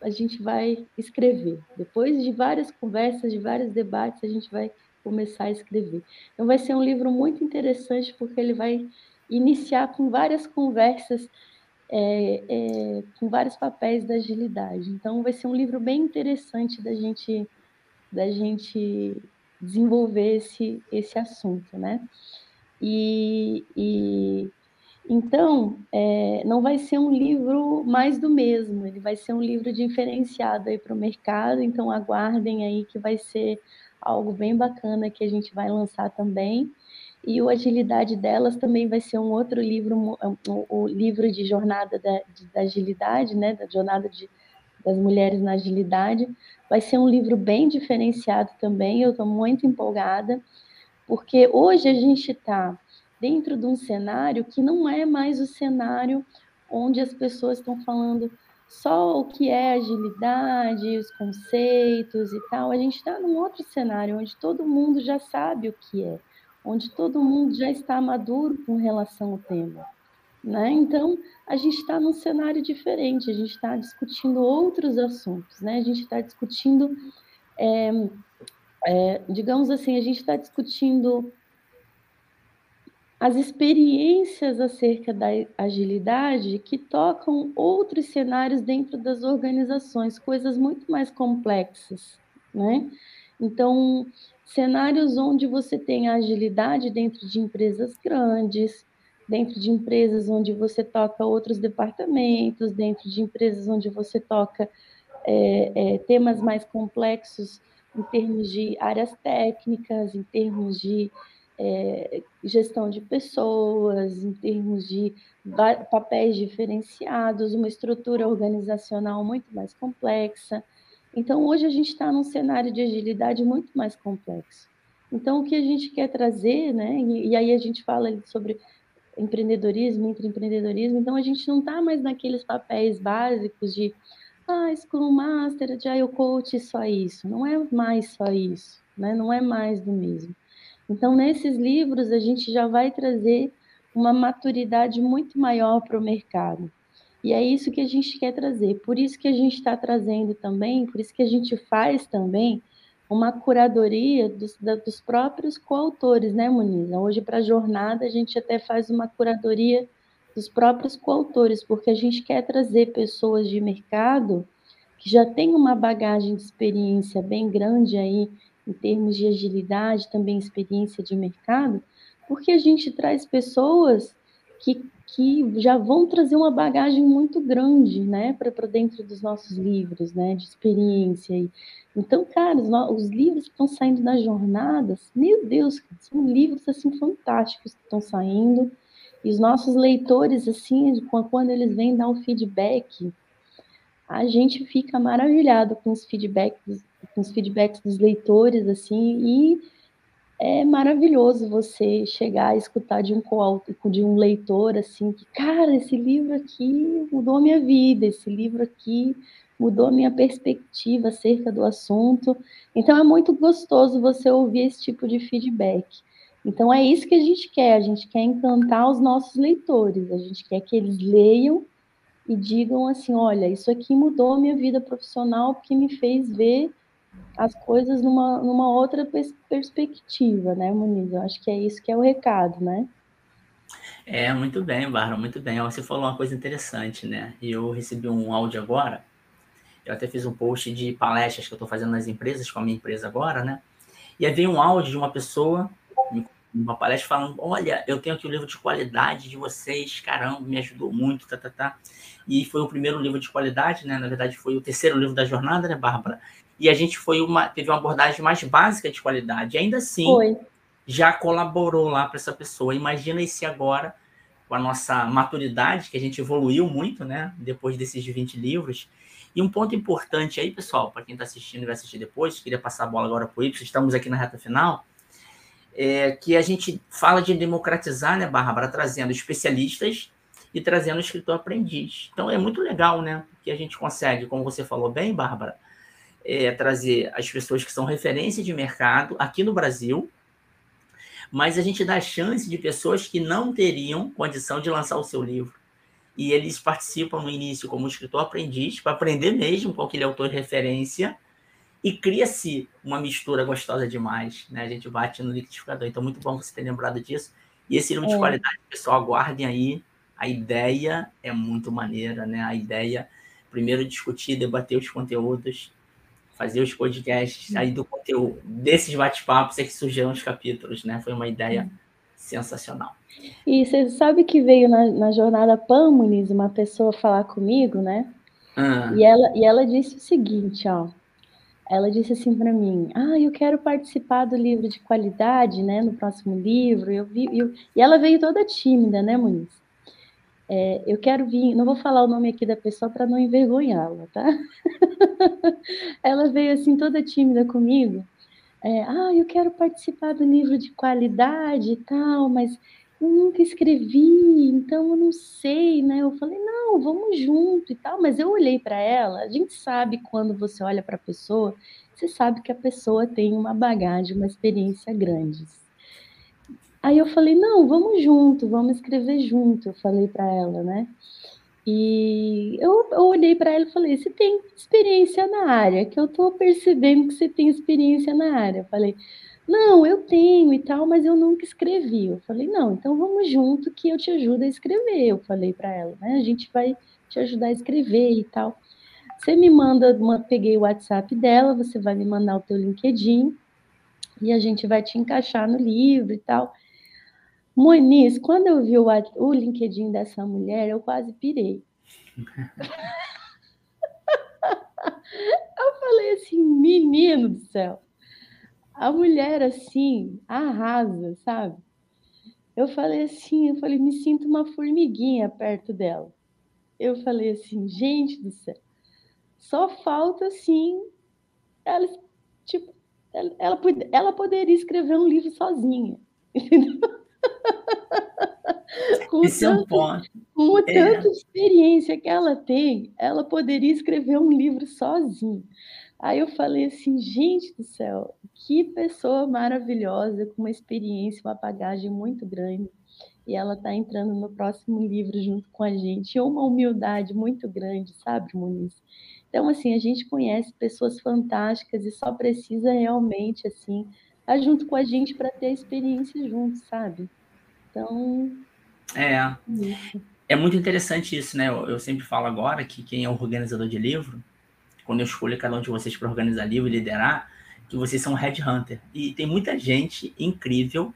a gente vai escrever. Depois de várias conversas, de vários debates, a gente vai começar a escrever. Então, vai ser um livro muito interessante, porque ele vai iniciar com várias conversas, é, é, com vários papéis da agilidade. Então, vai ser um livro bem interessante da gente, da gente desenvolver esse, esse assunto, né? E, e então, é, não vai ser um livro mais do mesmo, ele vai ser um livro diferenciado aí para o mercado, então aguardem aí que vai ser algo bem bacana que a gente vai lançar também. E o Agilidade Delas também vai ser um outro livro, o livro de jornada da, de, da agilidade, né, da jornada de, das mulheres na agilidade. Vai ser um livro bem diferenciado também, eu estou muito empolgada, porque hoje a gente está dentro de um cenário que não é mais o cenário onde as pessoas estão falando só o que é agilidade, os conceitos e tal. A gente está num outro cenário onde todo mundo já sabe o que é, onde todo mundo já está maduro com relação ao tema. Né? Então, a gente está num cenário diferente, a gente está discutindo outros assuntos, né? a gente está discutindo, é, é, digamos assim, a gente está discutindo as experiências acerca da agilidade que tocam outros cenários dentro das organizações, coisas muito mais complexas, né? Então, cenários onde você tem agilidade dentro de empresas grandes, dentro de empresas onde você toca outros departamentos, dentro de empresas onde você toca é, é, temas mais complexos em termos de áreas técnicas, em termos de é, gestão de pessoas, em termos de papéis diferenciados, uma estrutura organizacional muito mais complexa. Então, hoje a gente está num cenário de agilidade muito mais complexo. Então, o que a gente quer trazer, né? E, e aí a gente fala sobre empreendedorismo, intraempreendedorismo, então a gente não está mais naqueles papéis básicos de ah, Scrum Master, Agile Coach, só isso. Não é mais só isso, né? Não é mais do mesmo. Então, nesses livros, a gente já vai trazer uma maturidade muito maior para o mercado. E é isso que a gente quer trazer. Por isso que a gente está trazendo também, por isso que a gente faz também uma curadoria dos, da, dos próprios coautores, né, Muniz? Hoje, para a jornada, a gente até faz uma curadoria dos próprios coautores, porque a gente quer trazer pessoas de mercado que já têm uma bagagem de experiência bem grande aí em termos de agilidade, também experiência de mercado, porque a gente traz pessoas que, que já vão trazer uma bagagem muito grande, né, para dentro dos nossos livros, né, de experiência. Então, cara, os, os livros que estão saindo das jornadas, meu Deus, são livros assim fantásticos que estão saindo. E os nossos leitores, assim, quando eles vêm dar o feedback, a gente fica maravilhado com os feedbacks, com os feedbacks dos leitores, assim, e é maravilhoso você chegar a escutar de um de um leitor assim, que, cara, esse livro aqui mudou a minha vida, esse livro aqui mudou a minha perspectiva acerca do assunto. Então é muito gostoso você ouvir esse tipo de feedback. Então é isso que a gente quer, a gente quer encantar os nossos leitores, a gente quer que eles leiam e digam assim: olha, isso aqui mudou a minha vida profissional porque me fez ver as coisas numa, numa outra pers perspectiva, né, Muniz? Eu acho que é isso que é o recado, né? É, muito bem, Bárbara, muito bem. Você falou uma coisa interessante, né? E eu recebi um áudio agora, eu até fiz um post de palestras que eu estou fazendo nas empresas, com a minha empresa agora, né? E aí veio um áudio de uma pessoa uma palestra falando: olha, eu tenho aqui o um livro de qualidade de vocês, caramba, me ajudou muito, tá, tá, tá. E foi o primeiro livro de qualidade, né? Na verdade, foi o terceiro livro da jornada, né, Bárbara? E a gente foi uma, teve uma abordagem mais básica de qualidade. E ainda assim, foi. já colaborou lá para essa pessoa. Imagina se agora, com a nossa maturidade, que a gente evoluiu muito, né? Depois desses 20 livros. E um ponto importante aí, pessoal, para quem está assistindo e vai assistir depois, queria passar a bola agora para o Y, estamos aqui na reta final é, que a gente fala de democratizar, né, Bárbara, trazendo especialistas e trazendo escritor aprendiz. Então é muito legal, né, que a gente consegue, como você falou bem, Bárbara, é, trazer as pessoas que são referência de mercado aqui no Brasil, mas a gente dá a chance de pessoas que não teriam condição de lançar o seu livro. E eles participam no início como escritor aprendiz, para aprender mesmo com aquele autor de referência, e cria-se uma mistura gostosa demais, né? A gente bate no liquidificador. Então, muito bom você ter lembrado disso. E esse livro é. de qualidade, pessoal, aguardem aí. A ideia é muito maneira, né? A ideia, primeiro, discutir, debater os conteúdos, fazer os podcasts, aí do conteúdo, desses bate-papos é que surgiram os capítulos, né? Foi uma ideia sensacional. E você sabe que veio na, na jornada PAN, Muniz, uma pessoa falar comigo, né? Ah. E, ela, e ela disse o seguinte, ó, ela disse assim para mim: Ah, eu quero participar do livro de qualidade, né? No próximo livro. Eu vi, eu... E ela veio toda tímida, né, Muniz? É, eu quero vir, não vou falar o nome aqui da pessoa para não envergonhá-la, tá? [LAUGHS] ela veio assim toda tímida comigo. É, ah, eu quero participar do livro de qualidade e tal, mas eu nunca escrevi, então eu não sei, né? Eu falei, não, vamos junto e tal, mas eu olhei para ela, a gente sabe quando você olha para a pessoa, você sabe que a pessoa tem uma bagagem, uma experiência grande. Aí eu falei, não, vamos junto, vamos escrever junto, eu falei para ela, né? E eu, eu olhei para ela e falei, você tem experiência na área, que eu estou percebendo que você tem experiência na área. Eu falei, não, eu tenho e tal, mas eu nunca escrevi. Eu falei, não, então vamos junto que eu te ajudo a escrever. Eu falei para ela, né? A gente vai te ajudar a escrever e tal. Você me manda, uma, peguei o WhatsApp dela, você vai me mandar o teu LinkedIn e a gente vai te encaixar no livro e tal. Moniz, quando eu vi o, o LinkedIn dessa mulher, eu quase pirei. [LAUGHS] eu falei assim, menino do céu a mulher assim arrasa, sabe? Eu falei assim, eu falei, me sinto uma formiguinha perto dela. Eu falei assim, gente do céu, só falta assim, ela, tipo, ela, ela, ela poderia escrever um livro sozinha, [LAUGHS] entendeu? [LAUGHS] com Esse tanto, é um ponto. Com é. tanta experiência que ela tem, ela poderia escrever um livro sozinha. Aí eu falei assim, gente do céu, que pessoa maravilhosa, com uma experiência, uma bagagem muito grande. E ela está entrando no próximo livro junto com a gente. E uma humildade muito grande, sabe, Muniz? Então, assim, a gente conhece pessoas fantásticas e só precisa realmente, assim, estar junto com a gente para ter a experiência junto, sabe? Então. É. Isso. É muito interessante isso, né? Eu, eu sempre falo agora que quem é o organizador de livro, quando eu escolho cada um de vocês para organizar livro e liderar, que vocês são headhunter. E tem muita gente incrível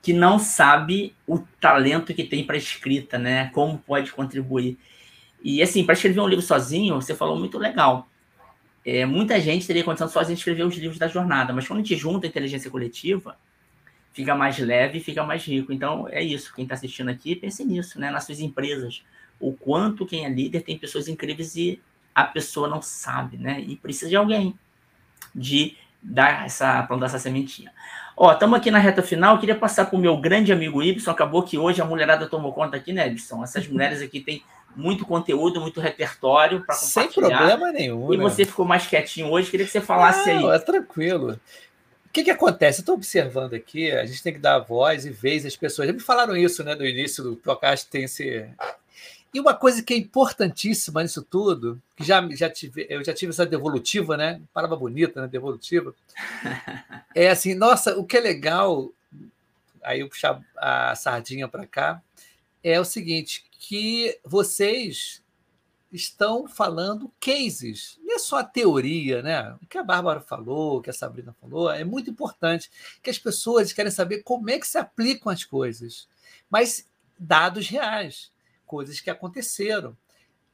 que não sabe o talento que tem para escrita, né? Como pode contribuir. E assim, para escrever um livro sozinho, você falou muito legal. É, muita gente teria condição sozinha de escrever os livros da jornada, mas quando a gente junta a inteligência coletiva, fica mais leve e fica mais rico. Então, é isso. Quem está assistindo aqui, pense nisso, né? Nas suas empresas. O quanto quem é líder tem pessoas incríveis e a pessoa não sabe, né? E precisa de alguém de dar essa, plantar essa sementinha. Ó, estamos aqui na reta final. Queria passar para o meu grande amigo Ibson. Acabou que hoje a mulherada tomou conta aqui, né, Ibson? Essas [LAUGHS] mulheres aqui têm muito conteúdo, muito repertório para compartilhar. Sem problema nenhum. E né? você ficou mais quietinho hoje. Queria que você falasse Não, aí. É tranquilo. O que, que acontece? Eu estou observando aqui, a gente tem que dar voz e vez às pessoas. Já me falaram isso né, no início do Procast, tem esse, e uma coisa que é importantíssima nisso tudo, que já, já tive, eu já tive essa devolutiva, né? Palavra bonita, né? Devolutiva. [LAUGHS] É assim, nossa, o que é legal, aí eu puxar a sardinha para cá, é o seguinte, que vocês estão falando cases, não é só a teoria, né? O que a Bárbara falou, o que a Sabrina falou, é muito importante, que as pessoas querem saber como é que se aplicam as coisas, mas dados reais coisas que aconteceram.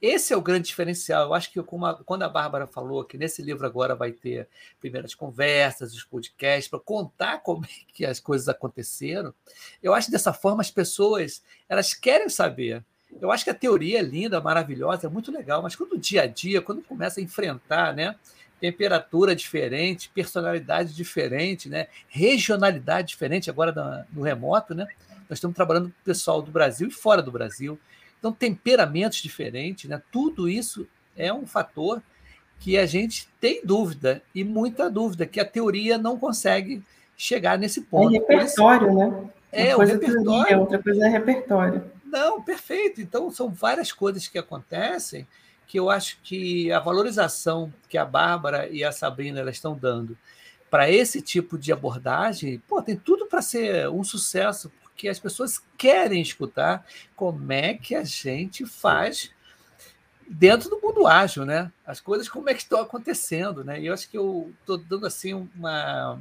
Esse é o grande diferencial. Eu acho que, a, quando a Bárbara falou que nesse livro agora vai ter primeiras conversas, os podcasts, para contar como é que as coisas aconteceram, eu acho que dessa forma as pessoas elas querem saber. Eu acho que a teoria é linda, maravilhosa, é muito legal, mas quando o dia a dia, quando começa a enfrentar, né? temperatura diferente, personalidade diferente, né? regionalidade diferente agora no remoto, né? Nós estamos trabalhando com o pessoal do Brasil e fora do Brasil. Então, temperamentos diferentes, né? tudo isso é um fator que a gente tem dúvida, e muita dúvida, que a teoria não consegue chegar nesse ponto. É repertório, né? É, o repertório. Teoria, outra coisa é repertório. Não, perfeito. Então, são várias coisas que acontecem que eu acho que a valorização que a Bárbara e a Sabrina elas estão dando para esse tipo de abordagem, pô, tem tudo para ser um sucesso, porque as pessoas querem escutar como é que a gente faz dentro do mundo ágil, né? As coisas como é que estão acontecendo, né? E eu acho que eu estou dando assim uma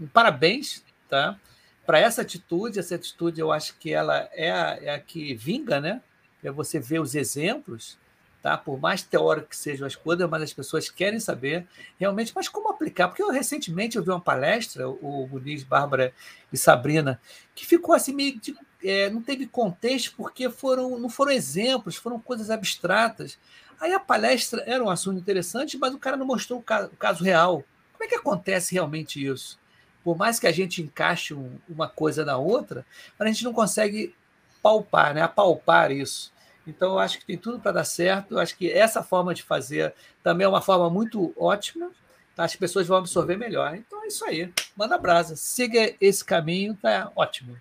um parabéns, tá? Para essa atitude, essa atitude eu acho que ela é a, é a que vinga, né? É você ver os exemplos Tá? Por mais teórico que sejam as coisas, mas as pessoas querem saber realmente, mas como aplicar? Porque eu recentemente eu vi uma palestra, o Muniz, Bárbara e Sabrina, que ficou assim meio de, é, não teve contexto porque foram não foram exemplos, foram coisas abstratas. Aí a palestra era um assunto interessante, mas o cara não mostrou o caso, o caso real. Como é que acontece realmente isso? Por mais que a gente encaixe um, uma coisa na outra, a gente não consegue palpar, né? apalpar isso. Então, eu acho que tem tudo para dar certo. Eu acho que essa forma de fazer também é uma forma muito ótima. Tá? As pessoas vão absorver melhor. Então, é isso aí. Manda brasa. Siga esse caminho, tá ótimo.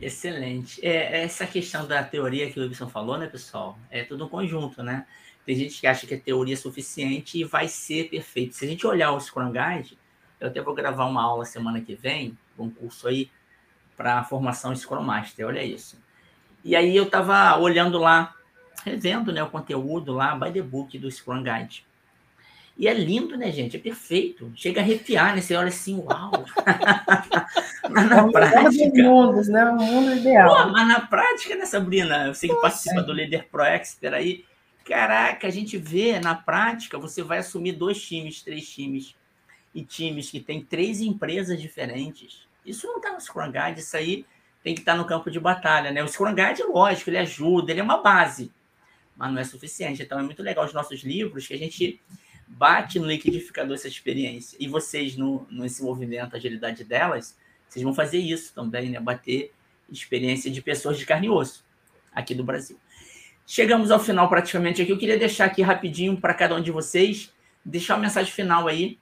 Excelente. É, essa questão da teoria que o Ibson falou, né, pessoal? É tudo um conjunto, né? Tem gente que acha que a teoria é suficiente e vai ser perfeito. Se a gente olhar o Scrum Guide, eu até vou gravar uma aula semana que vem, um curso aí, para formação Scrum Master. Olha isso. E aí eu estava olhando lá, revendo né, o conteúdo lá, by the book do Scrum Guide. E é lindo, né, gente? É perfeito. Chega a arrepiar, né? Você olha assim, uau! [LAUGHS] mas na é prática. Mundos, né? O mundo ideal. Pô, mas na prática, né, Sabrina? Você que participa do Líder Pro Expert aí, caraca, a gente vê na prática, você vai assumir dois times, três times. E times que têm três empresas diferentes. Isso não está no Scrum Guide, isso aí tem que estar tá no campo de batalha, né? O Scrum Guide, lógico, ele ajuda, ele é uma base, mas não é suficiente. Então é muito legal os nossos livros que a gente bate no liquidificador essa experiência. E vocês, no, nesse movimento Agilidade delas, vocês vão fazer isso também, né? Bater experiência de pessoas de carne e osso aqui do Brasil. Chegamos ao final praticamente aqui. Eu queria deixar aqui rapidinho para cada um de vocês, deixar uma mensagem final aí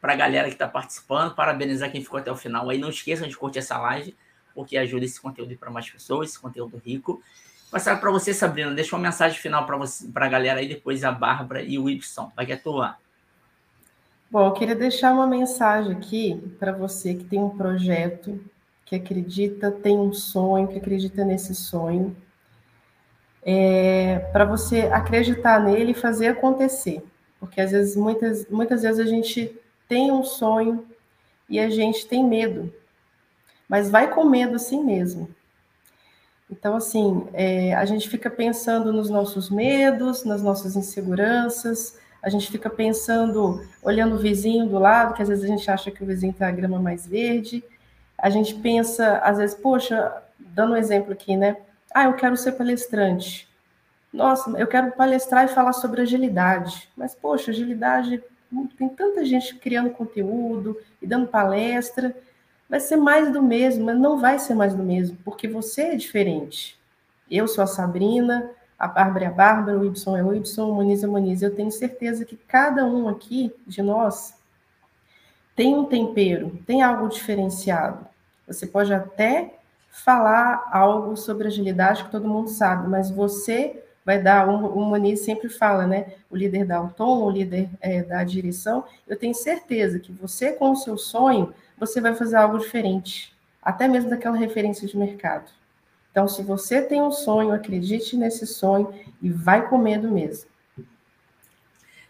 para a galera que está participando, parabenizar quem ficou até o final aí. Não esqueçam de curtir essa live, porque ajuda esse conteúdo para mais pessoas, esse conteúdo rico. Passar para você, Sabrina, deixa uma mensagem final para a galera aí, depois a Bárbara e o Ibson. Vai que é tua. Bom, eu queria deixar uma mensagem aqui para você que tem um projeto, que acredita, tem um sonho, que acredita nesse sonho, é, para você acreditar nele e fazer acontecer. Porque às vezes, muitas, muitas vezes a gente tem um sonho e a gente tem medo, mas vai com medo assim mesmo. Então, assim, é, a gente fica pensando nos nossos medos, nas nossas inseguranças, a gente fica pensando, olhando o vizinho do lado, que às vezes a gente acha que o vizinho tem a grama mais verde. A gente pensa, às vezes, poxa, dando um exemplo aqui, né? Ah, eu quero ser palestrante. Nossa, eu quero palestrar e falar sobre agilidade. Mas, poxa, agilidade, tem tanta gente criando conteúdo e dando palestra. Vai ser mais do mesmo, mas não vai ser mais do mesmo, porque você é diferente. Eu sou a Sabrina, a Bárbara é a Bárbara, o Y é o Y, o Moniz é o Moniz. Eu tenho certeza que cada um aqui de nós tem um tempero, tem algo diferenciado. Você pode até falar algo sobre agilidade que todo mundo sabe, mas você vai dar, o Moniz sempre fala, né? O líder dá o tom, o líder é, dá a direção. Eu tenho certeza que você, com o seu sonho, você vai fazer algo diferente, até mesmo daquela referência de mercado. Então, se você tem um sonho, acredite nesse sonho e vai com medo mesmo.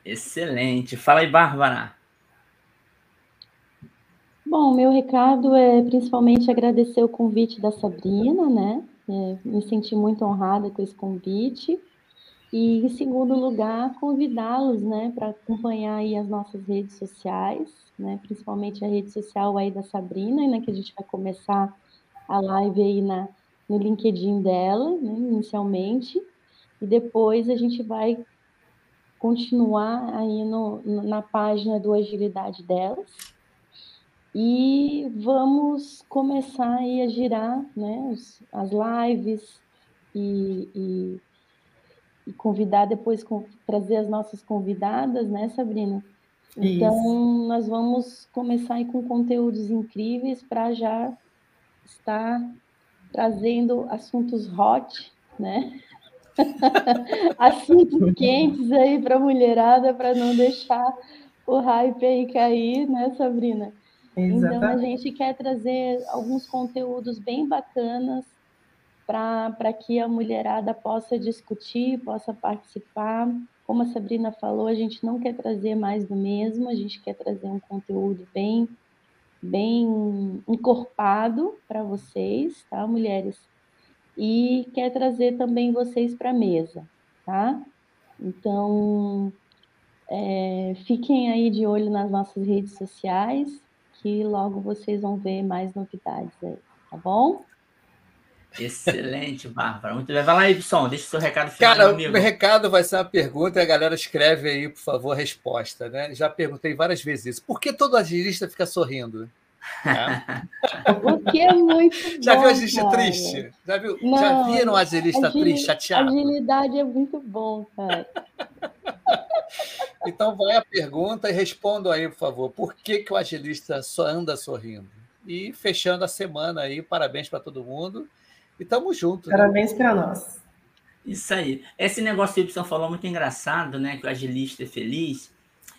Excelente. Fala aí, Bárbara. Bom, meu recado é principalmente agradecer o convite da Sabrina, né? É, me senti muito honrada com esse convite. E, em segundo lugar, convidá-los, né, para acompanhar aí as nossas redes sociais, né, principalmente a rede social aí da Sabrina, né, que a gente vai começar a live aí na, no LinkedIn dela, né, inicialmente, e depois a gente vai continuar aí no, na página do Agilidade delas. E vamos começar aí a girar né, as lives e, e, e convidar depois, trazer as nossas convidadas, né, Sabrina? Então, Isso. nós vamos começar aí com conteúdos incríveis para já estar trazendo assuntos hot, né? [LAUGHS] assuntos quentes aí para a mulherada, para não deixar o hype aí cair, né, Sabrina? Exatamente. Então, a gente quer trazer alguns conteúdos bem bacanas para que a mulherada possa discutir, possa participar. Como a Sabrina falou, a gente não quer trazer mais do mesmo, a gente quer trazer um conteúdo bem bem encorpado para vocês, tá, mulheres? E quer trazer também vocês para a mesa, tá? Então, é, fiquem aí de olho nas nossas redes sociais, que logo vocês vão ver mais novidades aí, tá bom? Excelente, Bárbara. Muito bem. Vai lá, Ibson, deixa o seu recado final. Cara, o meu recado vai ser uma pergunta e a galera escreve aí, por favor, a resposta. Né? Já perguntei várias vezes isso. Por que todo agilista fica sorrindo? É. [LAUGHS] Porque é muito [LAUGHS] Já bom, viu agilista cara. triste? Já, viu? Não, Já viram agilista agil... triste, chateado? Agilidade é muito bom, cara. [LAUGHS] Então vai a pergunta e respondam aí, por favor. Por que, que o agilista só anda sorrindo? E fechando a semana aí, parabéns para todo mundo. E tamo junto. Né? Parabéns né? para nós. Isso aí. Esse negócio que o Y falou é muito engraçado, né? Que o agilista é feliz.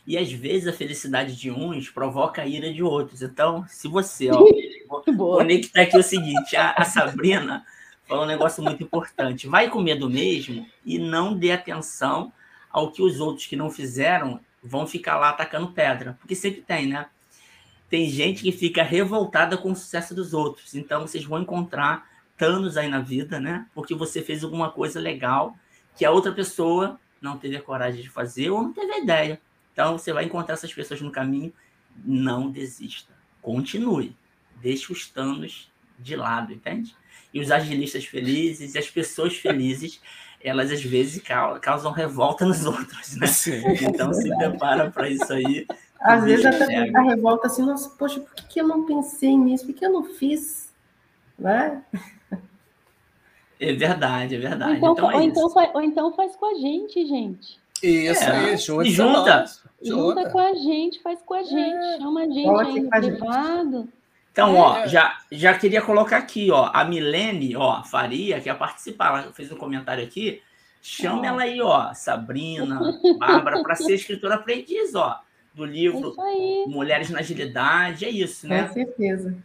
E às vezes a felicidade de uns provoca a ira de outros. Então, se você, ó, [LAUGHS] conectar aqui o seguinte: a, a Sabrina falou um negócio muito importante. Vai com medo mesmo e não dê atenção ao que os outros que não fizeram vão ficar lá atacando pedra. Porque sempre tem, né? Tem gente que fica revoltada com o sucesso dos outros. Então, vocês vão encontrar Thanos aí na vida, né? Porque você fez alguma coisa legal que a outra pessoa não teve a coragem de fazer ou não teve a ideia. Então você vai encontrar essas pessoas no caminho, não desista. Continue. Deixe os Thanos de lado, entende? E os agilistas felizes e as pessoas felizes, [LAUGHS] elas às vezes causam revolta nos outros, né? Sim. Então se prepara para isso aí. Às vezes até a revolta assim, nossa, poxa, por que eu não pensei nisso? Por que eu não fiz? Né? É verdade, é verdade. Então, então é ou, então faz, ou então faz com a gente, gente. Isso é, aí, junta. Junta. junta. com a gente, faz com a gente, é. chama a gente aí no privado. Então, ó, é. já, já queria colocar aqui, ó, a Milene, ó, Faria, que ia participar, ela fez um comentário aqui, chama ela aí, ó, Sabrina, Bárbara, para ser escritora aprendiz, ó, do livro Mulheres na Agilidade, é isso, né? Com certeza.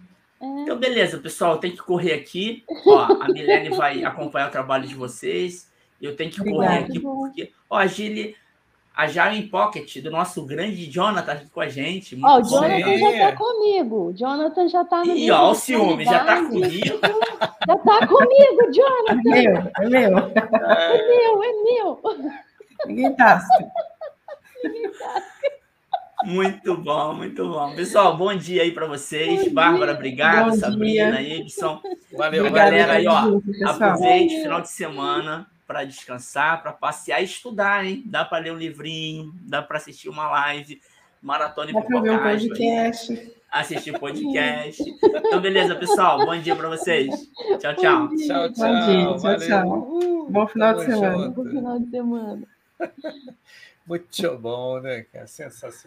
É. Então, beleza, pessoal, tem que correr aqui. Ó, a Milene vai [LAUGHS] acompanhar o trabalho de vocês. Eu tenho que Obrigada. correr aqui porque, ó, a Gili, a Jaren Pocket, do nosso grande Jonathan aqui com a gente. Ó, o Jonathan já tá comigo. O Jonathan já tá no. Ih, ó, o ciúme, já tá comigo. [LAUGHS] já tá comigo, Jonathan. É meu, é meu. É meu, é meu. Ninguém tasca. [LAUGHS] Ninguém tasca. Muito bom, muito bom. Pessoal, bom dia aí para vocês. Bom Bárbara, obrigado. Bom Sabrina, dia. Edson. Valeu, galera aí, ó. Aproveite final de semana para descansar, para passear e estudar, hein? Dá para ler um livrinho, dá para assistir uma live, maratona e pipocagem. Um podcast. Assistir podcast. Então, beleza, pessoal. Bom dia para vocês. Tchau, tchau. Bom dia, tchau, tchau. Bom, dia, tchau, tchau. bom final de semana. Bom final de semana. Muito bom, né, cara? Sensacional.